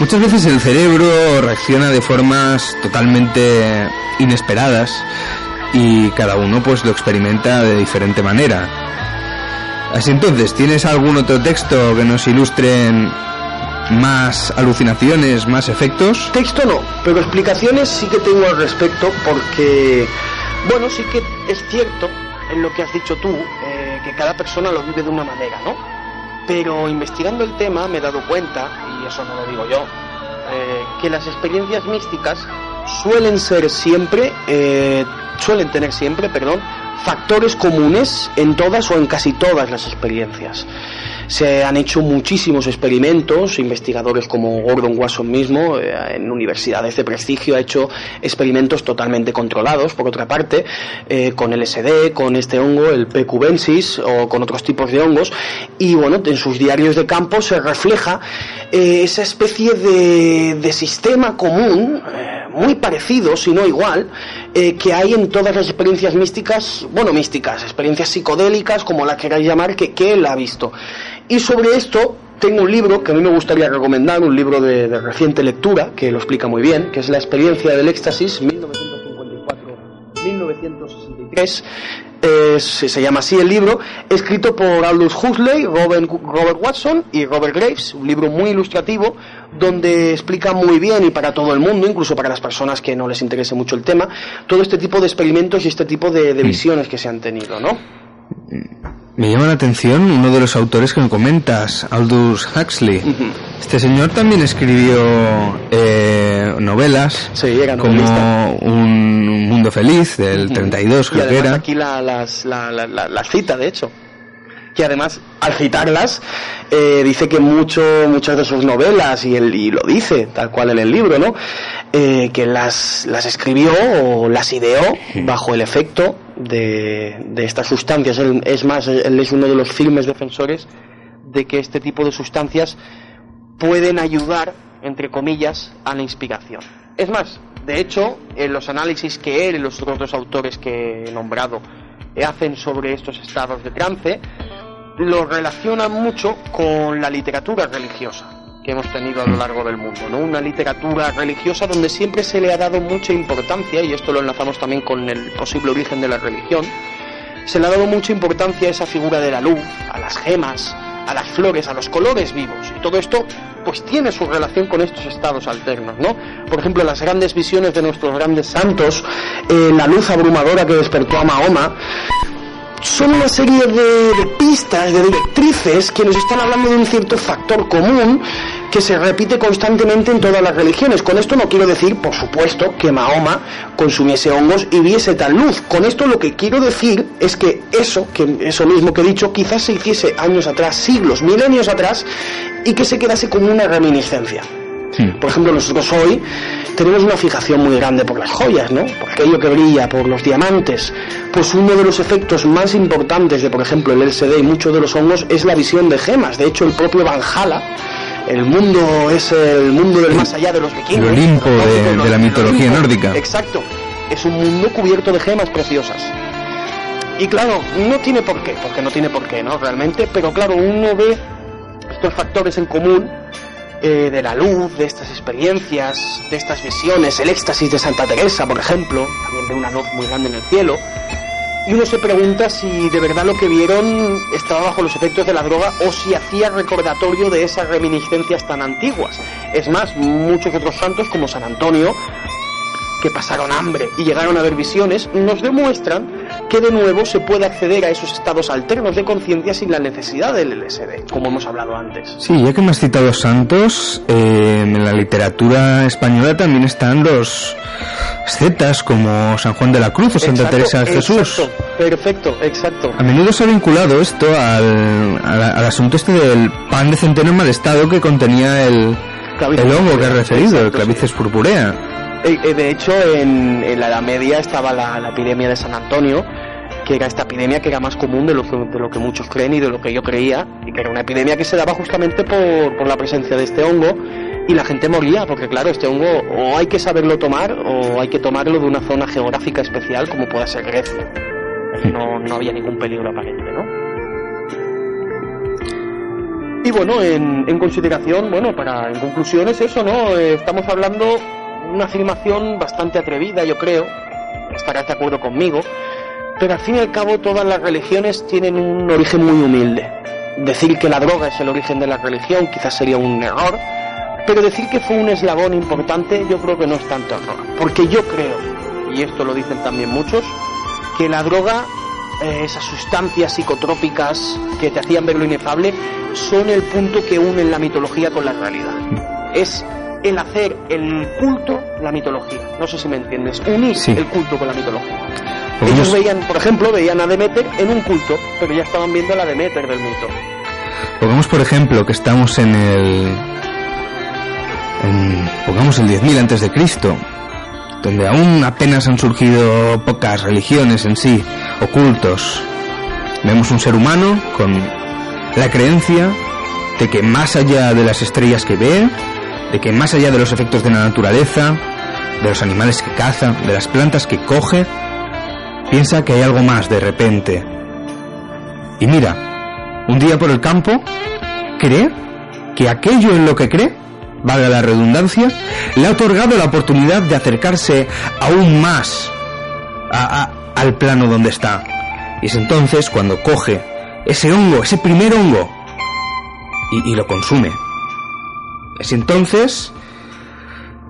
muchas veces el cerebro reacciona de formas totalmente inesperadas y cada uno pues lo experimenta de diferente manera. Así entonces, ¿tienes algún otro texto que nos ilustren más alucinaciones, más efectos? Texto no, pero explicaciones sí que tengo al respecto porque, bueno, sí que es cierto en lo que has dicho tú, eh, que cada persona lo vive de una manera, ¿no? Pero investigando el tema me he dado cuenta, y eso no lo digo yo, eh, que las experiencias místicas suelen ser siempre, eh, suelen tener siempre, perdón, factores comunes en todas o en casi todas las experiencias. Se han hecho muchísimos experimentos, investigadores como Gordon Wasson mismo, eh, en universidades de prestigio, ha hecho experimentos totalmente controlados, por otra parte, eh, con LSD, con este hongo, el P. cubensis, o con otros tipos de hongos, y bueno, en sus diarios de campo se refleja eh, esa especie de, de sistema común, eh, muy parecido, si no igual, eh, que hay en todas las experiencias místicas, bueno, místicas, experiencias psicodélicas, como la queráis llamar, que, que él ha visto. Y sobre esto tengo un libro que a mí me gustaría recomendar, un libro de, de reciente lectura, que lo explica muy bien, que es La experiencia del éxtasis, 1954-1963. Es- se llama así el libro, escrito por Aldous Huxley, Robert, Robert Watson y Robert Graves, un libro muy ilustrativo donde explica muy bien y para todo el mundo, incluso para las personas que no les interese mucho el tema, todo este tipo de experimentos y este tipo de, de visiones que se han tenido, ¿no? Me llama la atención uno de los autores que me comentas, Aldous Huxley. Este señor también escribió eh, novelas Sí, como Un Mundo Feliz del 32, Y creo que era. aquí la, las, la, la, la- cita, de hecho. Que además, al citarlas, eh, dice que mucho, muchas de sus novelas, y, él, y lo dice tal cual en el libro, ¿no? Eh, que las, las escribió o las ideó bajo el efecto de, de estas sustancias. Él- es más, él es uno de los firmes defensores de que este tipo de sustancias pueden ayudar, entre comillas, a la inspiración. Es más, de hecho, en los análisis que él y los otros autores que he nombrado hacen sobre estos estados de trance, lo relacionan mucho con la literatura religiosa. que hemos tenido a lo largo del mundo, ¿no? Una literatura religiosa donde siempre se le ha dado mucha importancia, y esto lo enlazamos también con el posible origen de la religión, se le ha dado mucha importancia a esa figura de la luz, a las gemas, a las flores, a los colores vivos. Y todo esto pues tiene su relación con estos estados alternos, ¿no? Por ejemplo, las grandes visiones de nuestros grandes santos, eh, la luz abrumadora que despertó a Mahoma, son una serie de, de pistas, de directrices que nos están hablando de un cierto factor común que se repite constantemente en todas las religiones. Con esto no quiero decir, por supuesto, que Mahoma consumiese hongos y viese tal luz. Con esto lo que quiero decir es que eso, que eso mismo que he dicho, quizás se hiciese años atrás, siglos, milenios atrás, y que se quedase como una reminiscencia. Por ejemplo, nosotros hoy tenemos una fijación muy grande por las joyas, ¿no? Por aquello que brilla, por los diamantes. Pues uno de los efectos más importantes de, por ejemplo, el LSD y muchos de los hongos es la visión de gemas. De hecho, el propio Valhalla, el mundo es el mundo del más allá de los vikingos. El Olimpo de- de la mitología nórdica. Exacto. Es un mundo cubierto de gemas preciosas. Y claro, no tiene por qué, porque no tiene por qué, ¿no? Realmente, pero claro, uno ve estos factores en común eh, de la luz, de estas experiencias, de estas visiones, el éxtasis de Santa Teresa, por ejemplo, también ve una luz muy grande en el cielo, y uno se pregunta si de verdad lo que vieron estaba bajo los efectos de la droga o si hacía recordatorio de esas reminiscencias tan antiguas. Es más, muchos otros santos, como San Antonio, que pasaron hambre y llegaron a ver visiones, nos demuestran que de nuevo se puede acceder a esos estados alternos de conciencia sin la necesidad del LSD, como hemos hablado antes. Sí, ya que me has citado santos, eh, en la literatura española también están los ascetas como San Juan de la Cruz o Santa Exacto, Teresa de Jesús. Exacto, perfecto, exacto. A menudo se ha vinculado esto al, al, al asunto este del pan de centeno en mal estado que contenía el, el hongo que has referido, el exacto, sí. clavices purpurea. Eh, eh, de hecho, en, en la Edad Media estaba la, epidemia de San Antonio, que era esta epidemia que era más común de lo, que, de lo que muchos creen y de lo que yo creía, y que era una epidemia que se daba justamente por, por la presencia de este hongo, y la gente moría, porque claro, este hongo o hay que saberlo tomar, o hay que tomarlo de una zona geográfica especial, como pueda ser Grecia. No, no había ningún peligro aparente, ¿no? Y bueno, en, en consideración, bueno, para en conclusión es eso, ¿no? Eh, estamos hablando una afirmación bastante atrevida, yo creo, estarás de acuerdo conmigo, pero al fin y al cabo todas las religiones tienen un origen muy humilde. Decir que la droga es el origen de la religión quizás sería un error, pero decir que fue un eslabón importante yo creo que no es tanto error, porque yo creo, y esto lo dicen también muchos, que la droga, eh, esas sustancias psicotrópicas que te hacían ver lo inefable, son el punto que une la mitología con la realidad. Es el hacer el culto la mitología. No sé si me entiendes. Unir Sí. el culto con la mitología. Ellos veían, por ejemplo, veían a Demeter en un culto, pero ya estaban viendo a la Demeter del mito. Pongamos por ejemplo que estamos en el en, pongamos el 10.000 antes de Cristo, donde aún apenas han surgido pocas religiones en sí, ocultos. Vemos un ser humano con la creencia de que más allá de las estrellas que ve, de que más allá de los efectos de la naturaleza, de los animales que caza, de las plantas que coge, piensa que hay algo más de repente. Y mira, un día por el campo, cree que aquello en lo que cree, valga la redundancia, le ha otorgado la oportunidad de acercarse aún más a- al plano donde está. Y es entonces cuando coge ese hongo, ese primer hongo, y lo consume. Es entonces,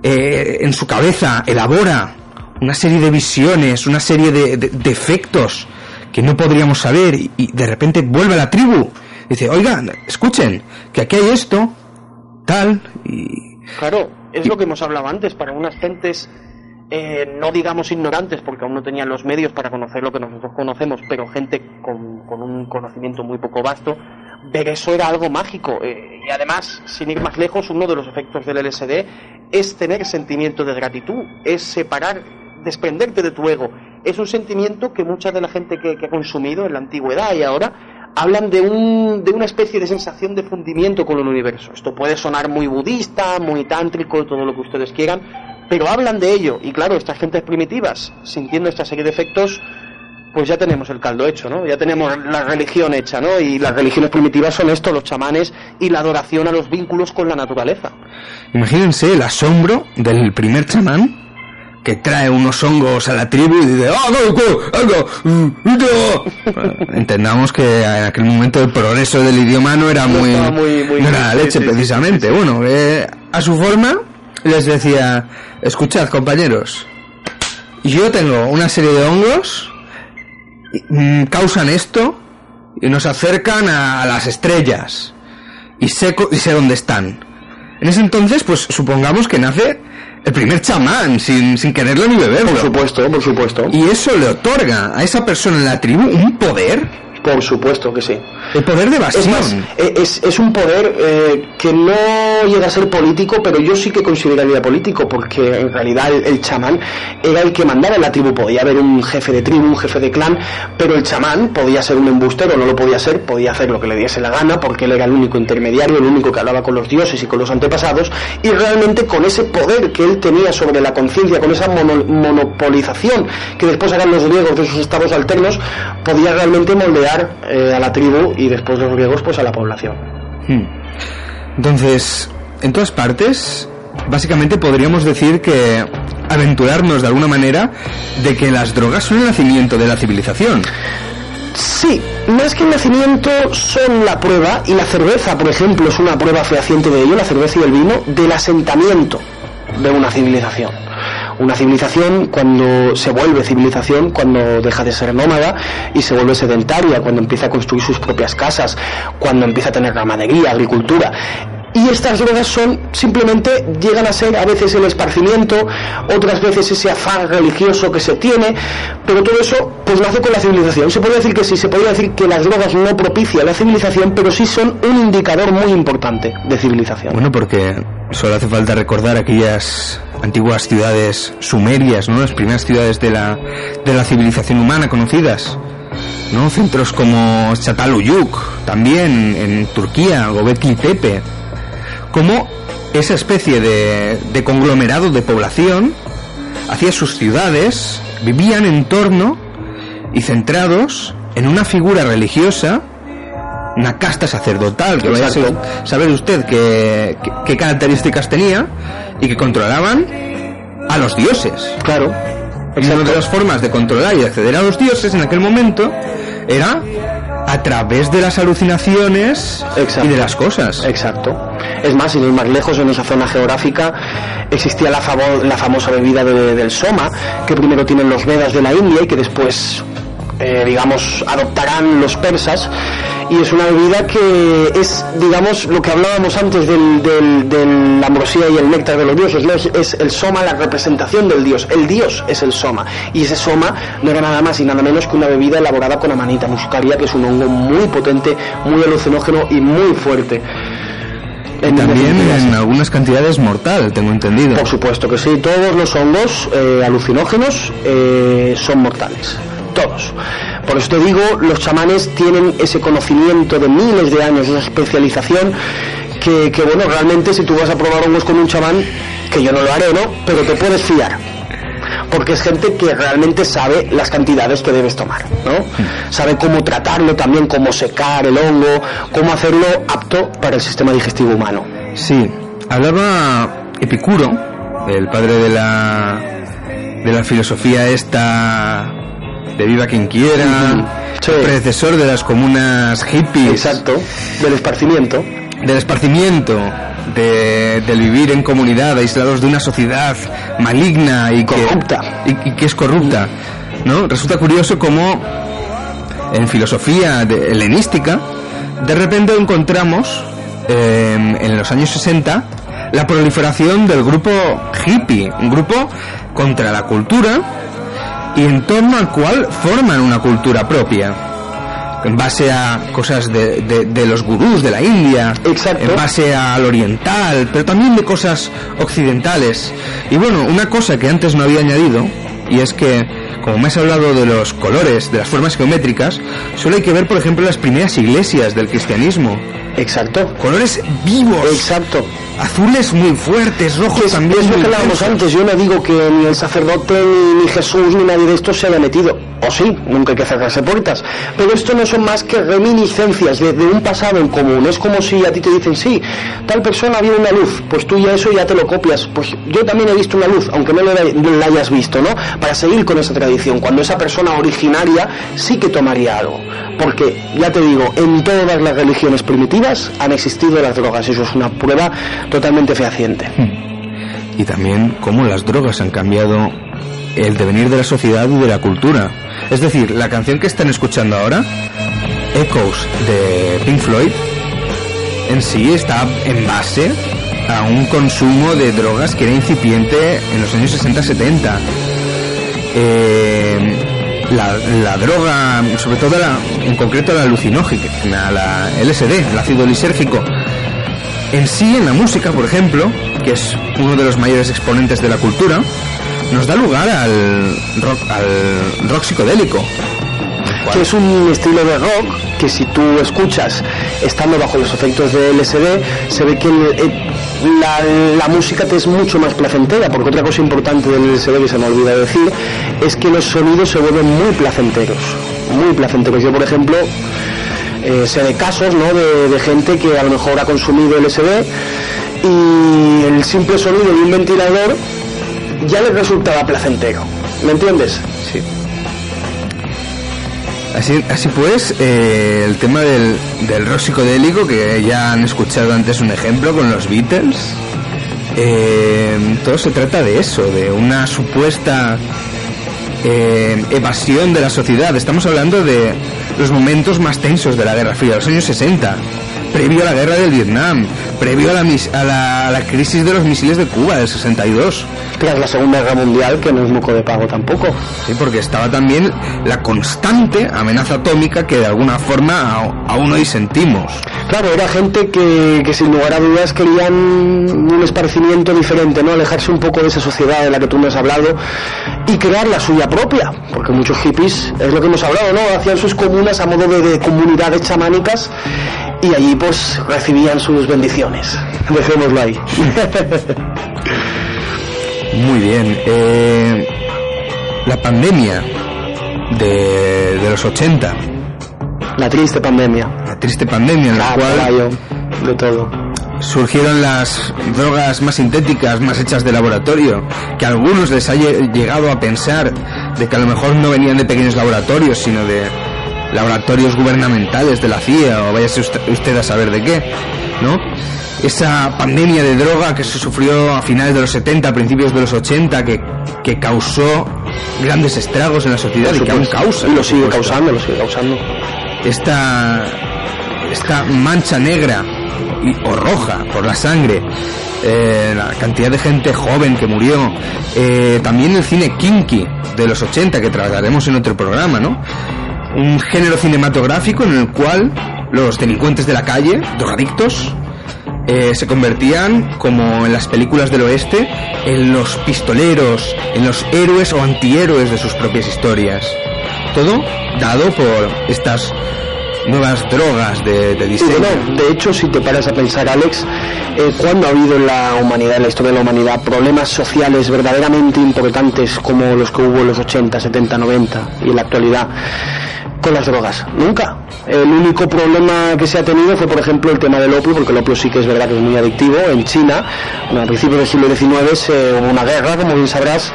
eh, en su cabeza, elabora una serie de visiones, una serie de, de- efectos que no podríamos saber y, y de repente vuelve a la tribu. Dice, oigan, escuchen, que aquí hay esto, tal, y... Claro, es lo que hemos hablado antes, para unas gentes, eh, no digamos ignorantes, porque aún no tenían los medios para conocer lo que nosotros conocemos, pero gente con, con un conocimiento muy poco vasto, ver eso era algo mágico. eh, y además, sin ir más lejos, uno de los efectos del LSD es tener sentimiento de gratitud, es separar, desprenderte de tu ego. Es un sentimiento que mucha de la gente que, que ha consumido en la antigüedad y ahora hablan de, un, de una especie de sensación de fundimiento con el universo. Esto puede sonar muy budista, muy tántrico, todo lo que ustedes quieran, pero hablan de ello. Y claro, estas gentes primitivas, sintiendo esta serie de efectos, pues ya tenemos el caldo hecho, ¿no? Ya tenemos la religión hecha, ¿no? Y las religiones primitivas son esto, los chamanes y la adoración a los vínculos con la naturaleza. Imagínense el asombro del primer chamán que trae unos hongos a la tribu y dice ¡Ah, no, no, no, no". Bueno, Entendamos que en aquel momento el progreso del idioma no era muy, estaba muy- muy- no era la leche sí, precisamente. sí, sí. Bueno, eh, a su forma les decía escuchad compañeros, yo tengo una serie de hongos mm, causan esto y nos acercan a, a las estrellas y sé, y sé dónde están. En ese entonces, pues supongamos que nace el primer chamán sin, sin quererlo ni beberlo. Por supuesto, por supuesto. Y eso le otorga a esa persona en la tribu un poder, Por supuesto que sí. el poder de Es evasión. más, eh, es, es un poder eh, que no llega a ser político, pero yo sí que consideraría político, porque en realidad el, el chamán era el que mandaba en la tribu. Podía haber un jefe de tribu, un jefe de clan, pero el chamán podía ser un embustero, no lo podía ser, podía hacer lo que le diese la gana, porque él era el único intermediario, el único que hablaba con los dioses y con los antepasados, y realmente con ese poder que él tenía sobre la conciencia, con esa mono- monopolización que después harán los griegos de sus estados alternos, podía realmente moldear eh, a la tribu y después los griegos pues a la población. Hmm. Entonces, en todas partes, básicamente podríamos decir que aventurarnos de alguna manera de que las drogas son el nacimiento de la civilización. Sí, más que el nacimiento son la prueba, y la cerveza, por ejemplo, es una prueba fehaciente de ello, la cerveza y el vino, del asentamiento de una civilización. Una civilización cuando se vuelve civilización, cuando deja de ser nómada y se vuelve sedentaria, cuando empieza a construir sus propias casas, cuando empieza a tener ganadería, agricultura. Y estas drogas son simplemente llegan a ser a veces el esparcimiento, otras veces ese afán religioso que se tiene, pero todo eso pues nace con la civilización. Se puede decir que sí, se podría decir que las drogas no propician la civilización, pero sí son un indicador muy importante de civilización. Bueno, porque solo hace falta recordar aquellas antiguas ciudades sumerias, ¿no? Las primeras ciudades de la, de la civilización humana conocidas. ¿No? Centros como Çatalhöyük, también en Turquía, Gobekli Tepe. Como esa especie de, de conglomerado de población hacía sus ciudades, vivían en torno y centrados en una figura religiosa una casta sacerdotal, que vaya a saber usted qué, qué- qué características tenía y que controlaban a los dioses. Claro. Y una de las formas de controlar y acceder a los dioses en aquel momento era a través de las alucinaciones Exacto. y de las cosas. Exacto. Es más, sin ir más lejos, en esa zona geográfica existía la, famo- la famosa bebida de- del Soma, que primero tienen los Vedas de la India y que después, eh, digamos, adoptarán los persas. Y es una bebida que es, digamos, lo que hablábamos antes del, del- la ambrosía y el néctar de los dioses. ¿no? Es, es el Soma la representación del dios. El dios es el Soma. Y ese Soma no era nada más y nada menos que una bebida elaborada con amanita muscaria, que es un hongo muy potente, muy alucinógeno y muy fuerte. En también en algunas cantidades mortal, tengo entendido. Por supuesto que sí, todos los hongos eh, alucinógenos eh, son mortales. Todos. Por eso te digo, los chamanes tienen ese conocimiento de miles de años, esa especialización, que, que, bueno, realmente si tú vas a probar hongos con un chamán, que yo no lo haré, ¿no? Pero te puedes fiar. Porque es gente que realmente sabe las cantidades que debes tomar, ¿no? Sabe cómo tratarlo también, cómo secar el hongo, cómo hacerlo apto para el sistema digestivo humano. Sí, hablaba Epicuro, el padre de la de la filosofía esta de viva quien quiera, Ujú, sí. el predecesor de las comunas hippies, Exacto, del esparcimiento. del esparcimiento, de, del vivir en comunidad, aislados de una sociedad maligna y que, Corrupta. y, y que es corrupta, ¿no? Resulta curioso cómo en filosofía de- helenística de repente encontramos eh, en los años 60 la proliferación del grupo hippie, un grupo contra la cultura y en torno al cual forman una cultura propia en base a cosas de, de- de los gurús de la India, Exacto. en base al oriental, pero también de cosas occidentales. Y bueno, una cosa que antes no había añadido, y es que, como me has hablado de los colores, de las formas geométricas, solo hay que ver, por ejemplo, las primeras iglesias del cristianismo. Exacto. Colores vivos. Exacto. azules muy fuertes, rojos Es, también es lo que hablábamos antes, yo no digo que ni el sacerdote, ni, ni Jesús, ni nadie de estos se haya metido. O sí, nunca hay que cerrarse puertas. Pero esto no son más que reminiscencias de, de un pasado en común. Es como si a ti te dicen, sí, tal persona vio una luz, pues tú ya eso ya te lo copias. Pues yo también he visto una luz, aunque no la, la hayas visto, ¿no? Para seguir con esa tradición. Cuando esa persona originaria sí que tomaría algo. Porque, ya te digo, en todas las religiones primitivas han existido las drogas. Eso es una prueba totalmente fehaciente. Y también cómo las drogas han cambiado el devenir de la sociedad y de la cultura. Es decir, la canción que están escuchando ahora, Echoes de Pink Floyd, en sí está en base a un consumo de drogas que era incipiente en los años 60-70. Eh, la, droga, sobre todo la, en concreto la alucinógena, la LSD, el ácido lisérgico, en sí, en la música, por ejemplo, que es uno de los mayores exponentes de la cultura, nos da lugar al rock, al rock psicodélico. que es un estilo de rock que si tú escuchas estando bajo los efectos de LSD se ve que eh, la, la música te es mucho más placentera porque otra cosa importante del LSD que se me olvida decir es que los sonidos se vuelven muy placenteros muy placenteros yo por ejemplo eh, sé de casos ¿no? de, de gente que a lo mejor ha consumido LSD y el simple sonido de un ventilador ya les resultaba placentero ¿me entiendes? Sí. Así, así pues, eh, el tema del, del rock psicodélico, que ya han escuchado antes un ejemplo con los Beatles, eh, todo se trata de eso, de una supuesta eh, evasión de la sociedad. Estamos hablando de los momentos más tensos de la Guerra Fría, los años 60, previo a la guerra del Vietnam, previo a la, mis- a la, a la crisis de los misiles de Cuba del 62. Tras la Segunda Guerra Mundial que no es moco de pago tampoco Sí, porque estaba también la constante amenaza atómica que de alguna forma aún hoy sentimos. Claro, era gente que, que sin lugar a dudas querían un esparcimiento diferente, ¿no? Alejarse un poco de esa sociedad de la que tú me has hablado y crear la suya propia, porque muchos hippies, es lo que hemos hablado, ¿no? Hacían sus comunas a modo de, de comunidades chamánicas y allí pues recibían sus bendiciones. Dejémoslo ahí. Muy bien. eh, la pandemia de, de los 80, la triste pandemia. la triste pandemia en la cual de todo. surgieron las drogas más sintéticas, más hechas de laboratorio, que a algunos les ha lle- llegado a pensar de que a lo mejor no venían de pequeños laboratorios, sino de laboratorios gubernamentales de la CIA o usted, usted a saber de qué, ¿no? Esa pandemia de droga que se sufrió a finales de los 70, principios de los 80, que, que causó grandes estragos en la sociedad y que aún causa. Y lo sigue causando, lo sigue causando. esta esta mancha negra y- o roja por la sangre eh, la cantidad de gente joven que murió eh, también el cine kinky de los 80 que trataremos en otro programa no un género cinematográfico en el cual los delincuentes de la calle drogadictos eh, se convertían, como en las películas del oeste, en los pistoleros, en los héroes o antihéroes de sus propias historias. Todo dado por estas nuevas drogas de, de diseño. bueno, de hecho, si te paras a pensar, Alex, eh, ¿cuándo ha habido en la humanidad, en la historia de la humanidad, problemas sociales verdaderamente importantes como los que hubo en los 80, 70, 90 y en la actualidad con las drogas? Nunca. El único problema que se ha tenido fue, por ejemplo, el tema del opio, porque el opio sí que es verdad que es muy adictivo. En China, bueno, a principios del siglo XIX, se- hubo una guerra, como bien sabrás,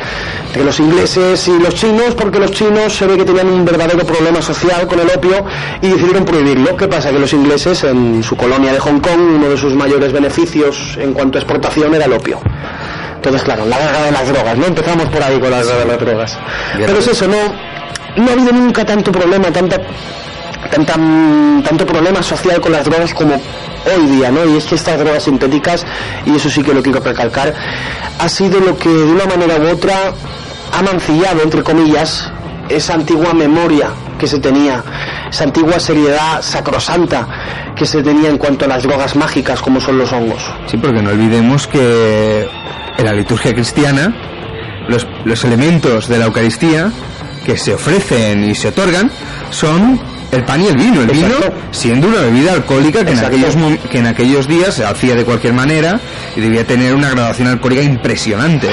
entre los ingleses y los chinos, porque los chinos se ve que tenían un verdadero problema social con el opio y decidieron prohibirlo. ¿Qué pasa? Que los ingleses, en su colonia de Hong Kong, uno de sus mayores beneficios en cuanto a exportación era el opio. Entonces, claro, la guerra de las drogas, ¿no? Empezamos por ahí con la guerra de las drogas. Pero es eso, no, no ha habido nunca tanto problema, tanta, tanto problema social con las drogas como hoy día, ¿no? Y es que estas drogas sintéticas, y eso sí que lo quiero recalcar, ha sido lo que de una manera u otra ha mancillado, entre comillas, esa antigua memoria que se tenía, esa antigua seriedad sacrosanta que se tenía en cuanto a las drogas mágicas como son los hongos. Sí, porque no olvidemos que en la liturgia cristiana los, los elementos de la Eucaristía que se ofrecen y se otorgan son el pan y el vino. El vino siendo una bebida alcohólica que en, aquellos, que en aquellos días se hacía de cualquier manera y debía tener una graduación alcohólica impresionante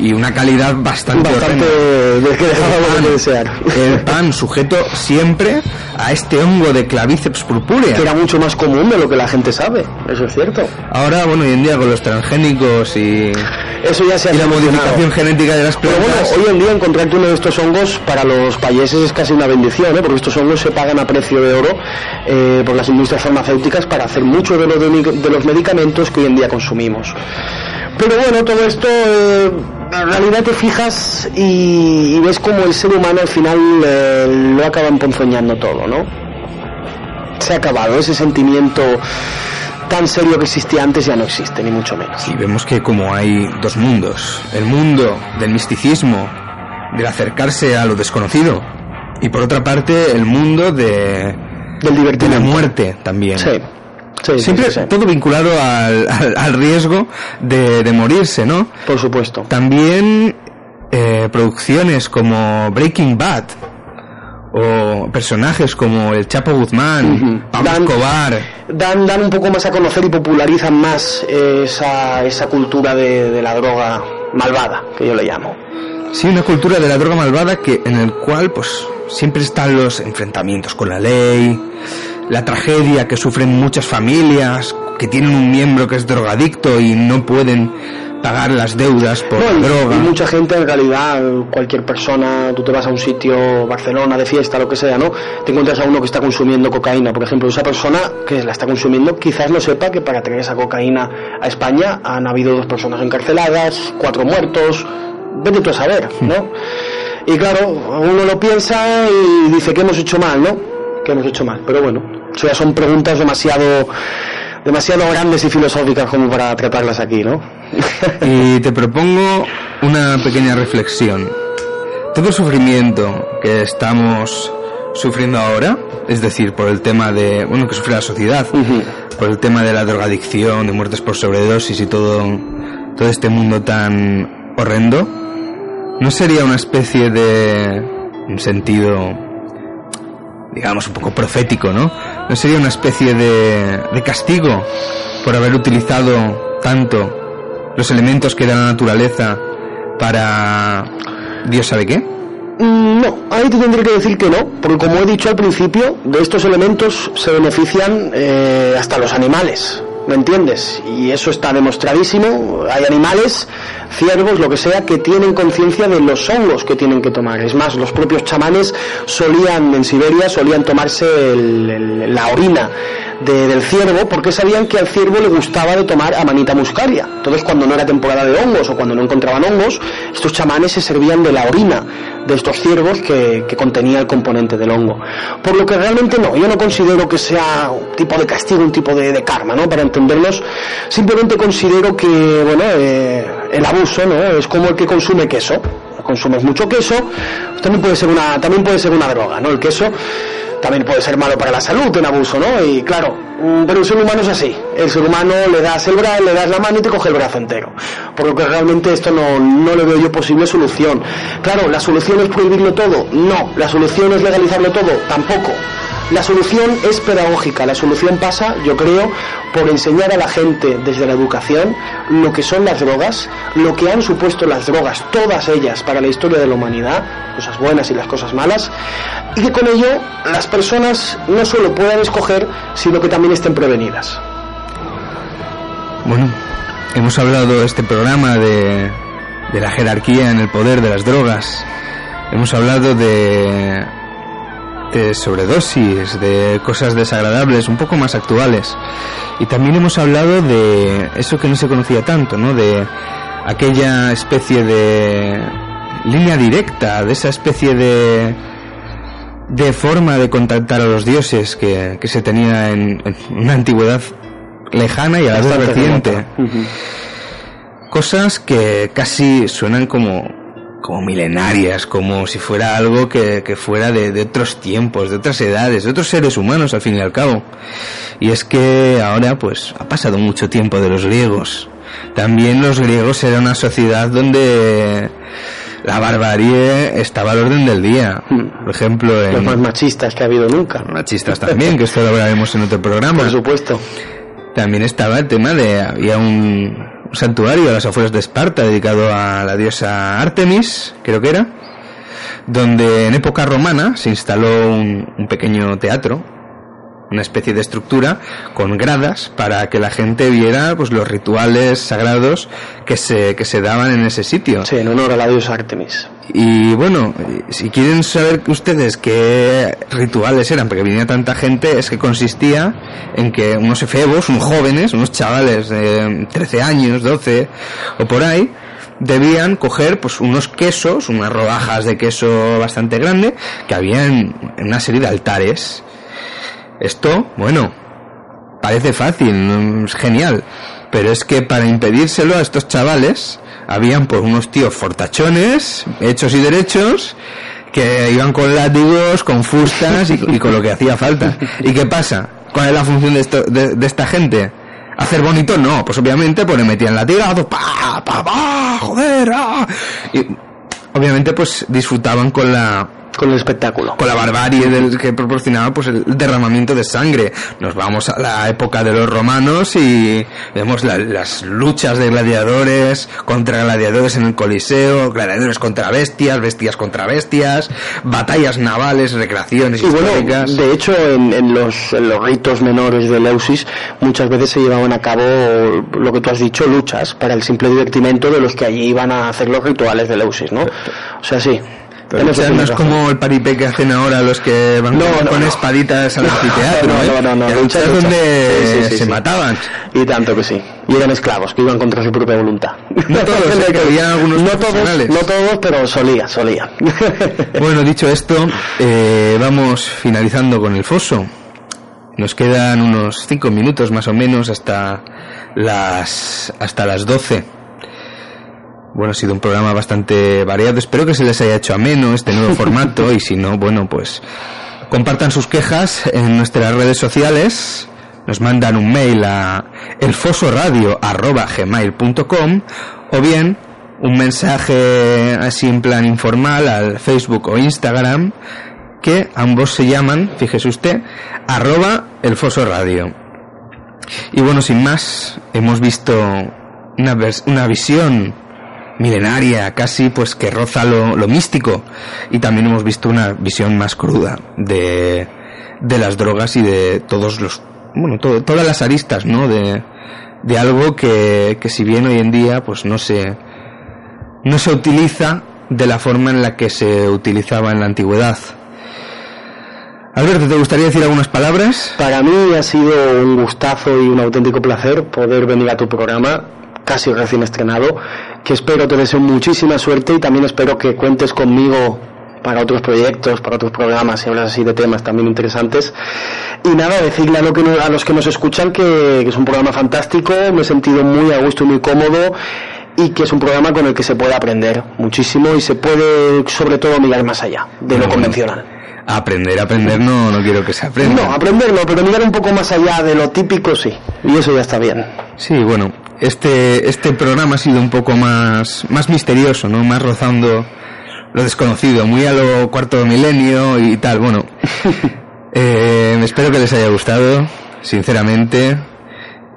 y una calidad bastante, Bastante de que dejaba El pan- desear. El pan sujeto siempre a este hongo de clavíceps purpúrea. Que era mucho más común de lo que la gente sabe, eso es cierto. Ahora, bueno, hoy en día con los transgénicos y, Eso ya se ha y la modificación genética de las Pero plantas... bueno, hoy en día encontrarte uno de estos hongos para los payeses es casi una bendición, ¿eh? porque estos hongos se pagan a precio de oro eh, por las industrias farmacéuticas para hacer muchos de los, de los medicamentos que hoy en día consumimos. Pero bueno, todo esto, eh, en realidad te fijas y, y ves como el ser humano al final eh, lo acaba emponzoñando todo, ¿no? Se ha acabado, ese sentimiento tan serio que existía antes ya no existe, ni mucho menos. Y vemos que como hay dos mundos, el mundo del misticismo, del acercarse a lo desconocido, y por otra parte el mundo de, Del de la muerte también. Sí. Sí, Siempre sí, sí. todo vinculado al, al- al riesgo de, de morirse, ¿no? Por supuesto. También eh, producciones como Breaking Bad o personajes como el Chapo Guzmán, Ujú. Pablo Dan- Escobar, Dan, dan un poco más a conocer y popularizan más esa, esa cultura de, de la droga malvada, que yo le llamo. Sí, una cultura de la droga malvada que en el cual pues siempre están los enfrentamientos con la ley, la tragedia que sufren muchas familias que tienen un miembro que es drogadicto y no pueden pagar las deudas por No, la droga. y mucha gente en realidad, cualquier persona, tú te vas a un sitio, Barcelona, de fiesta, lo que sea, ¿no? Te encuentras a uno que está consumiendo cocaína, por ejemplo, esa persona que la está consumiendo quizás no sepa que para traer esa cocaína a España han habido dos personas encarceladas, cuatro muertos, vete tú a saber, ¿no? Y claro, uno lo piensa y dice que hemos hecho mal, ¿no? Que hemos hecho mal, pero bueno, ya son preguntas demasiado demasiado grandes y filosóficas como para tratarlas aquí, ¿no? Y te propongo una pequeña reflexión. Todo el sufrimiento que estamos sufriendo ahora, es decir, por el tema de, bueno, que sufre la sociedad, Ujú. por el tema de la drogadicción, de muertes por sobredosis y todo, todo este mundo tan horrendo, ¿no sería una especie de un sentido, digamos, un poco profético, ¿no? ¿No sería una especie de, castigo por haber utilizado tanto los elementos que da la naturaleza para Dios sabe qué? Mm, No, ahí te tendré que decir que no, porque como he dicho al principio, de estos elementos se benefician eh, hasta los animales, ¿me entiendes? Y eso está demostradísimo. Hay animales, ciervos, lo que sea, que tienen conciencia de los hongos que tienen que tomar. Es más, los propios chamanes solían, en Siberia, solían tomarse el- la orina de- del ciervo porque sabían que al ciervo le gustaba de tomar amanita muscaria. Entonces, cuando no era temporada de hongos o cuando no encontraban hongos, estos chamanes se servían de la orina de estos ciervos que, que contenía el componente del hongo. Por lo que realmente no, yo no considero que sea un tipo de castigo, un tipo de, karma, ¿no? Para entendernos, simplemente considero que, bueno, eh, el abuso, ¿no? Es como el que consume queso. Consumes mucho queso, también puede ser una, también puede ser una droga, ¿no? El queso también puede ser malo para la salud en abuso, ¿no? Y claro, pero el ser humano es así. El ser humano le das el brazo, le das la mano y te coge el brazo entero. Por lo que realmente esto no, no le veo yo posible solución. Claro, ¿la solución es prohibirlo todo? No. ¿La solución es legalizarlo todo? Tampoco. La solución es pedagógica, la solución pasa, yo creo, por enseñar a la gente desde la educación lo que son las drogas, lo que han supuesto las drogas, todas ellas, para la historia de la humanidad, cosas buenas y las cosas malas, y que con ello las personas no solo puedan escoger, sino que también estén prevenidas. Bueno, hemos hablado este programa de, de la jerarquía en el poder de las drogas. Hemos hablado de, de sobredosis, de cosas desagradables, un poco más actuales. Y también hemos hablado de eso que no se conocía tanto, ¿no? De aquella especie de línea directa, de esa especie de de forma de contactar a los dioses que, que se tenía en, en una antigüedad lejana y a la vez reciente. Cosas que casi suenan como, como milenarias, como si fuera algo que, que fuera de, de otros tiempos, de otras edades, de otros seres humanos al fin y al cabo. Y es que ahora pues ha pasado mucho tiempo de los griegos. También los griegos eran una sociedad donde la barbarie estaba al orden del día. Por ejemplo, Mm. Los más en machistas que ha habido nunca. machistas también, que esto lo hablaremos en otro programa. Por supuesto. También estaba el tema de había un, un santuario a las afueras de Esparta dedicado a la diosa Artemis, creo que era, donde en época romana se instaló un, un pequeño teatro, una especie de estructura con gradas para que la gente viera pues los rituales sagrados que se que se daban en ese sitio. Sí, en honor a la diosa Artemis. Y bueno, si quieren saber ustedes qué rituales eran, porque venía tanta gente, es que consistía en que unos efebos, unos jóvenes, unos chavales de 13 años, 12 o por ahí, debían coger pues unos quesos, unas rodajas de queso bastante grande, que había en, en una serie de altares. Esto, bueno, parece fácil, es genial, pero es que para impedírselo a estos chavales habían pues unos tíos fortachones, hechos y derechos, que iban con látigos, con fustas y, con lo que hacía falta. ¿Y qué pasa? ¿Cuál es la función de, de esta gente? ¿Hacer bonito? No, pues obviamente pues le metían latigazos, pa, pa, pa, joder, ah. Y obviamente pues disfrutaban con la Con el espectáculo. con la barbarie del, que proporcionaba pues el derramamiento de sangre. Nos vamos a la época de los romanos y vemos la- las luchas de gladiadores contra gladiadores en el Coliseo, gladiadores contra bestias, bestias contra bestias, batallas navales, recreaciones Y bueno, históricas. de hecho, en, en los, en los ritos menores de Eleusis, muchas veces se llevaban a cabo lo que tú has dicho, luchas, para el simple divertimento de los que allí iban a hacer los rituales de Eleusis, ¿no? O sea, sí. Pero no es como el paripé que hacen ahora los que van No, con, no, con no. espaditas al anfiteatro. no, ¿eh? no, no, no, luchas luchas. donde Sí, sí, sí, se mataban. Y tanto que sí. Y eran esclavos, que iban contra su propia voluntad. No todos, ¿eh? que había algunos no todos, no todos, pero solía, solía. Bueno, dicho esto, eh, vamos finalizando con el foso. Nos quedan unos cinco minutos más o menos hasta las hasta las 12. Bueno, ha sido un programa bastante variado. Espero que se les haya hecho ameno este nuevo formato y si no, bueno, pues compartan sus quejas en nuestras redes sociales. Nos mandan un mail a elfosoradio@gmail.com o bien un mensaje así en plan informal al Facebook o Instagram que ambos se llaman, fíjese usted, arroba elfosoradio. Y bueno, sin más, hemos visto una, una visión milenaria, casi pues que roza lo, lo místico. Y también hemos visto una visión más cruda de, de las drogas y de todos los, bueno, to- todas las aristas, ¿no? De, de algo que, que si bien hoy en día pues no se, no se utiliza de la forma en la que se utilizaba en la antigüedad. Alberto, ¿te gustaría decir algunas palabras? Para mí ha sido un gustazo y un auténtico placer poder venir a tu programa, casi recién estrenado, que espero te deseo muchísima suerte y también espero que cuentes conmigo para otros proyectos, para otros programas y hablas así de temas también interesantes. Y nada, decirle a, lo que a los que nos escuchan que, que es un programa fantástico, me he sentido muy a gusto y muy cómodo y que es un programa con el que se puede aprender muchísimo y se puede sobre todo mirar más allá de lo convencional. Aprender, aprender, no, no quiero que se aprenda. No, aprender no, pero mirar un poco más allá de lo típico sí. Y eso ya está bien. Sí, bueno, este, este programa ha sido un poco más, más misterioso, ¿no? Más rozando lo desconocido, muy a lo cuarto milenio y tal. Bueno, eh, espero que les haya gustado, sinceramente.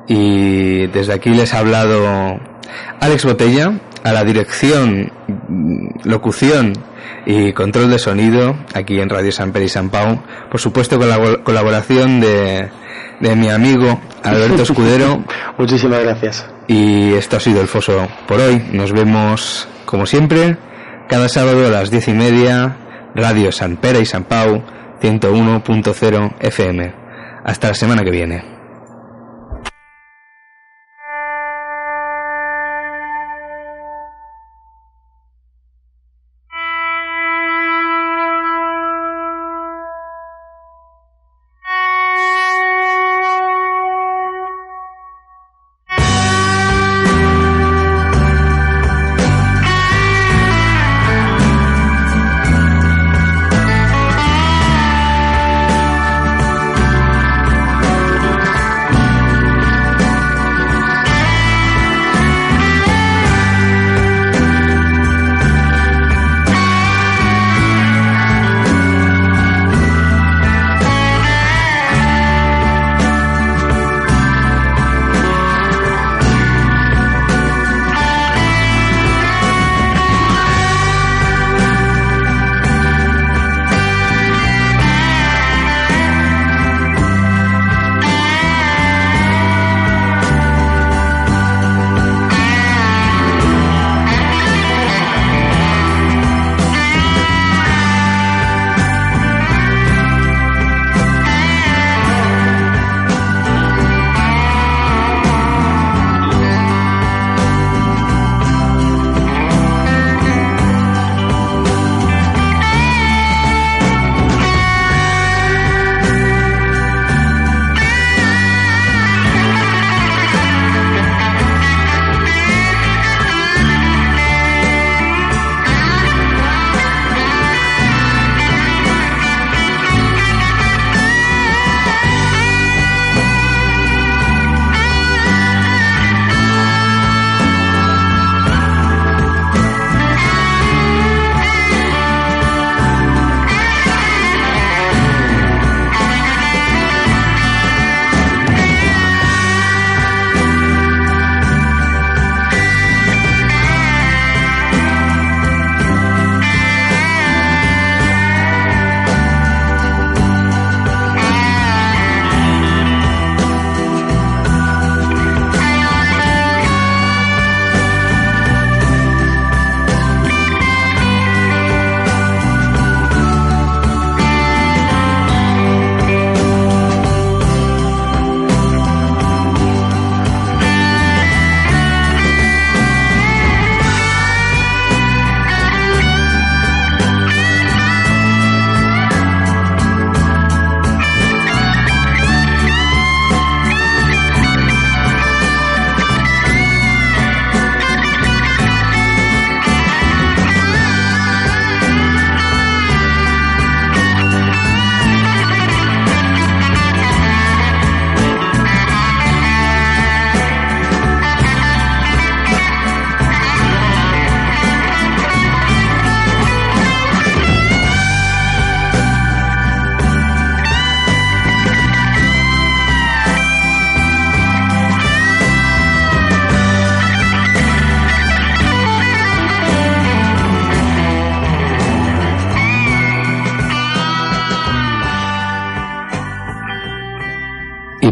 Y desde aquí les ha hablado Alex Botella, a la dirección, locución y control de sonido aquí en Radio San Pedro y San Pau. Por supuesto con la col- colaboración de, de mi amigo Alberto Escudero. Muchísimas gracias. Y esto ha sido el foso por hoy. Nos vemos, como siempre, cada sábado a las diez y media, Radio San Pera y San Pau, 101.0 FM. Hasta la semana que viene.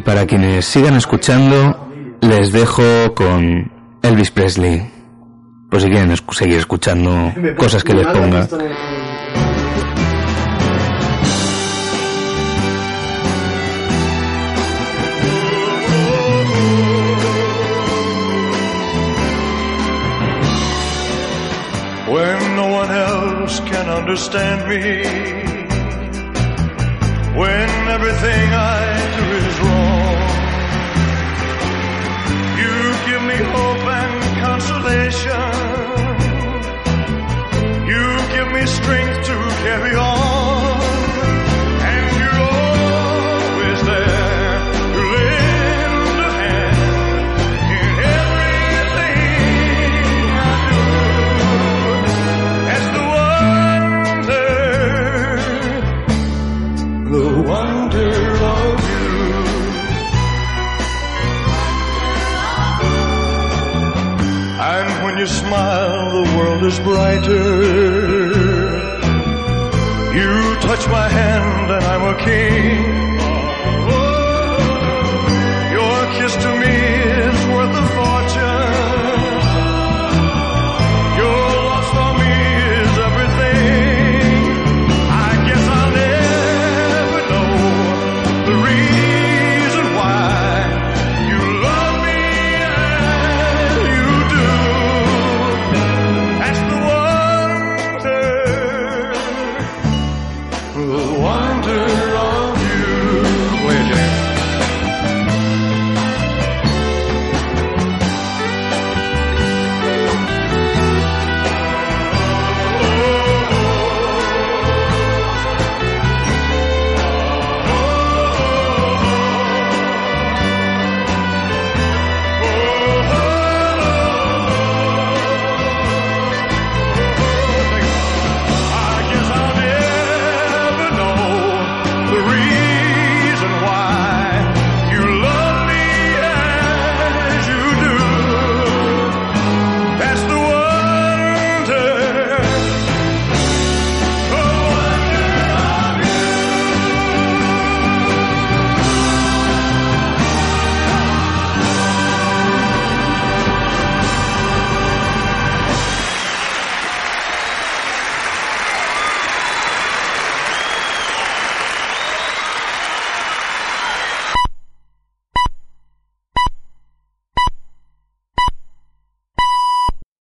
Para quienes sigan escuchando, les dejo con Elvis Presley. Por si quieren seguir escuchando cosas que les ponga. when no one else can understand me, when everything I do is wrong. Me hope and consolation. You give me strength to carry on. World is brighter. You touch my hand and I'm a king.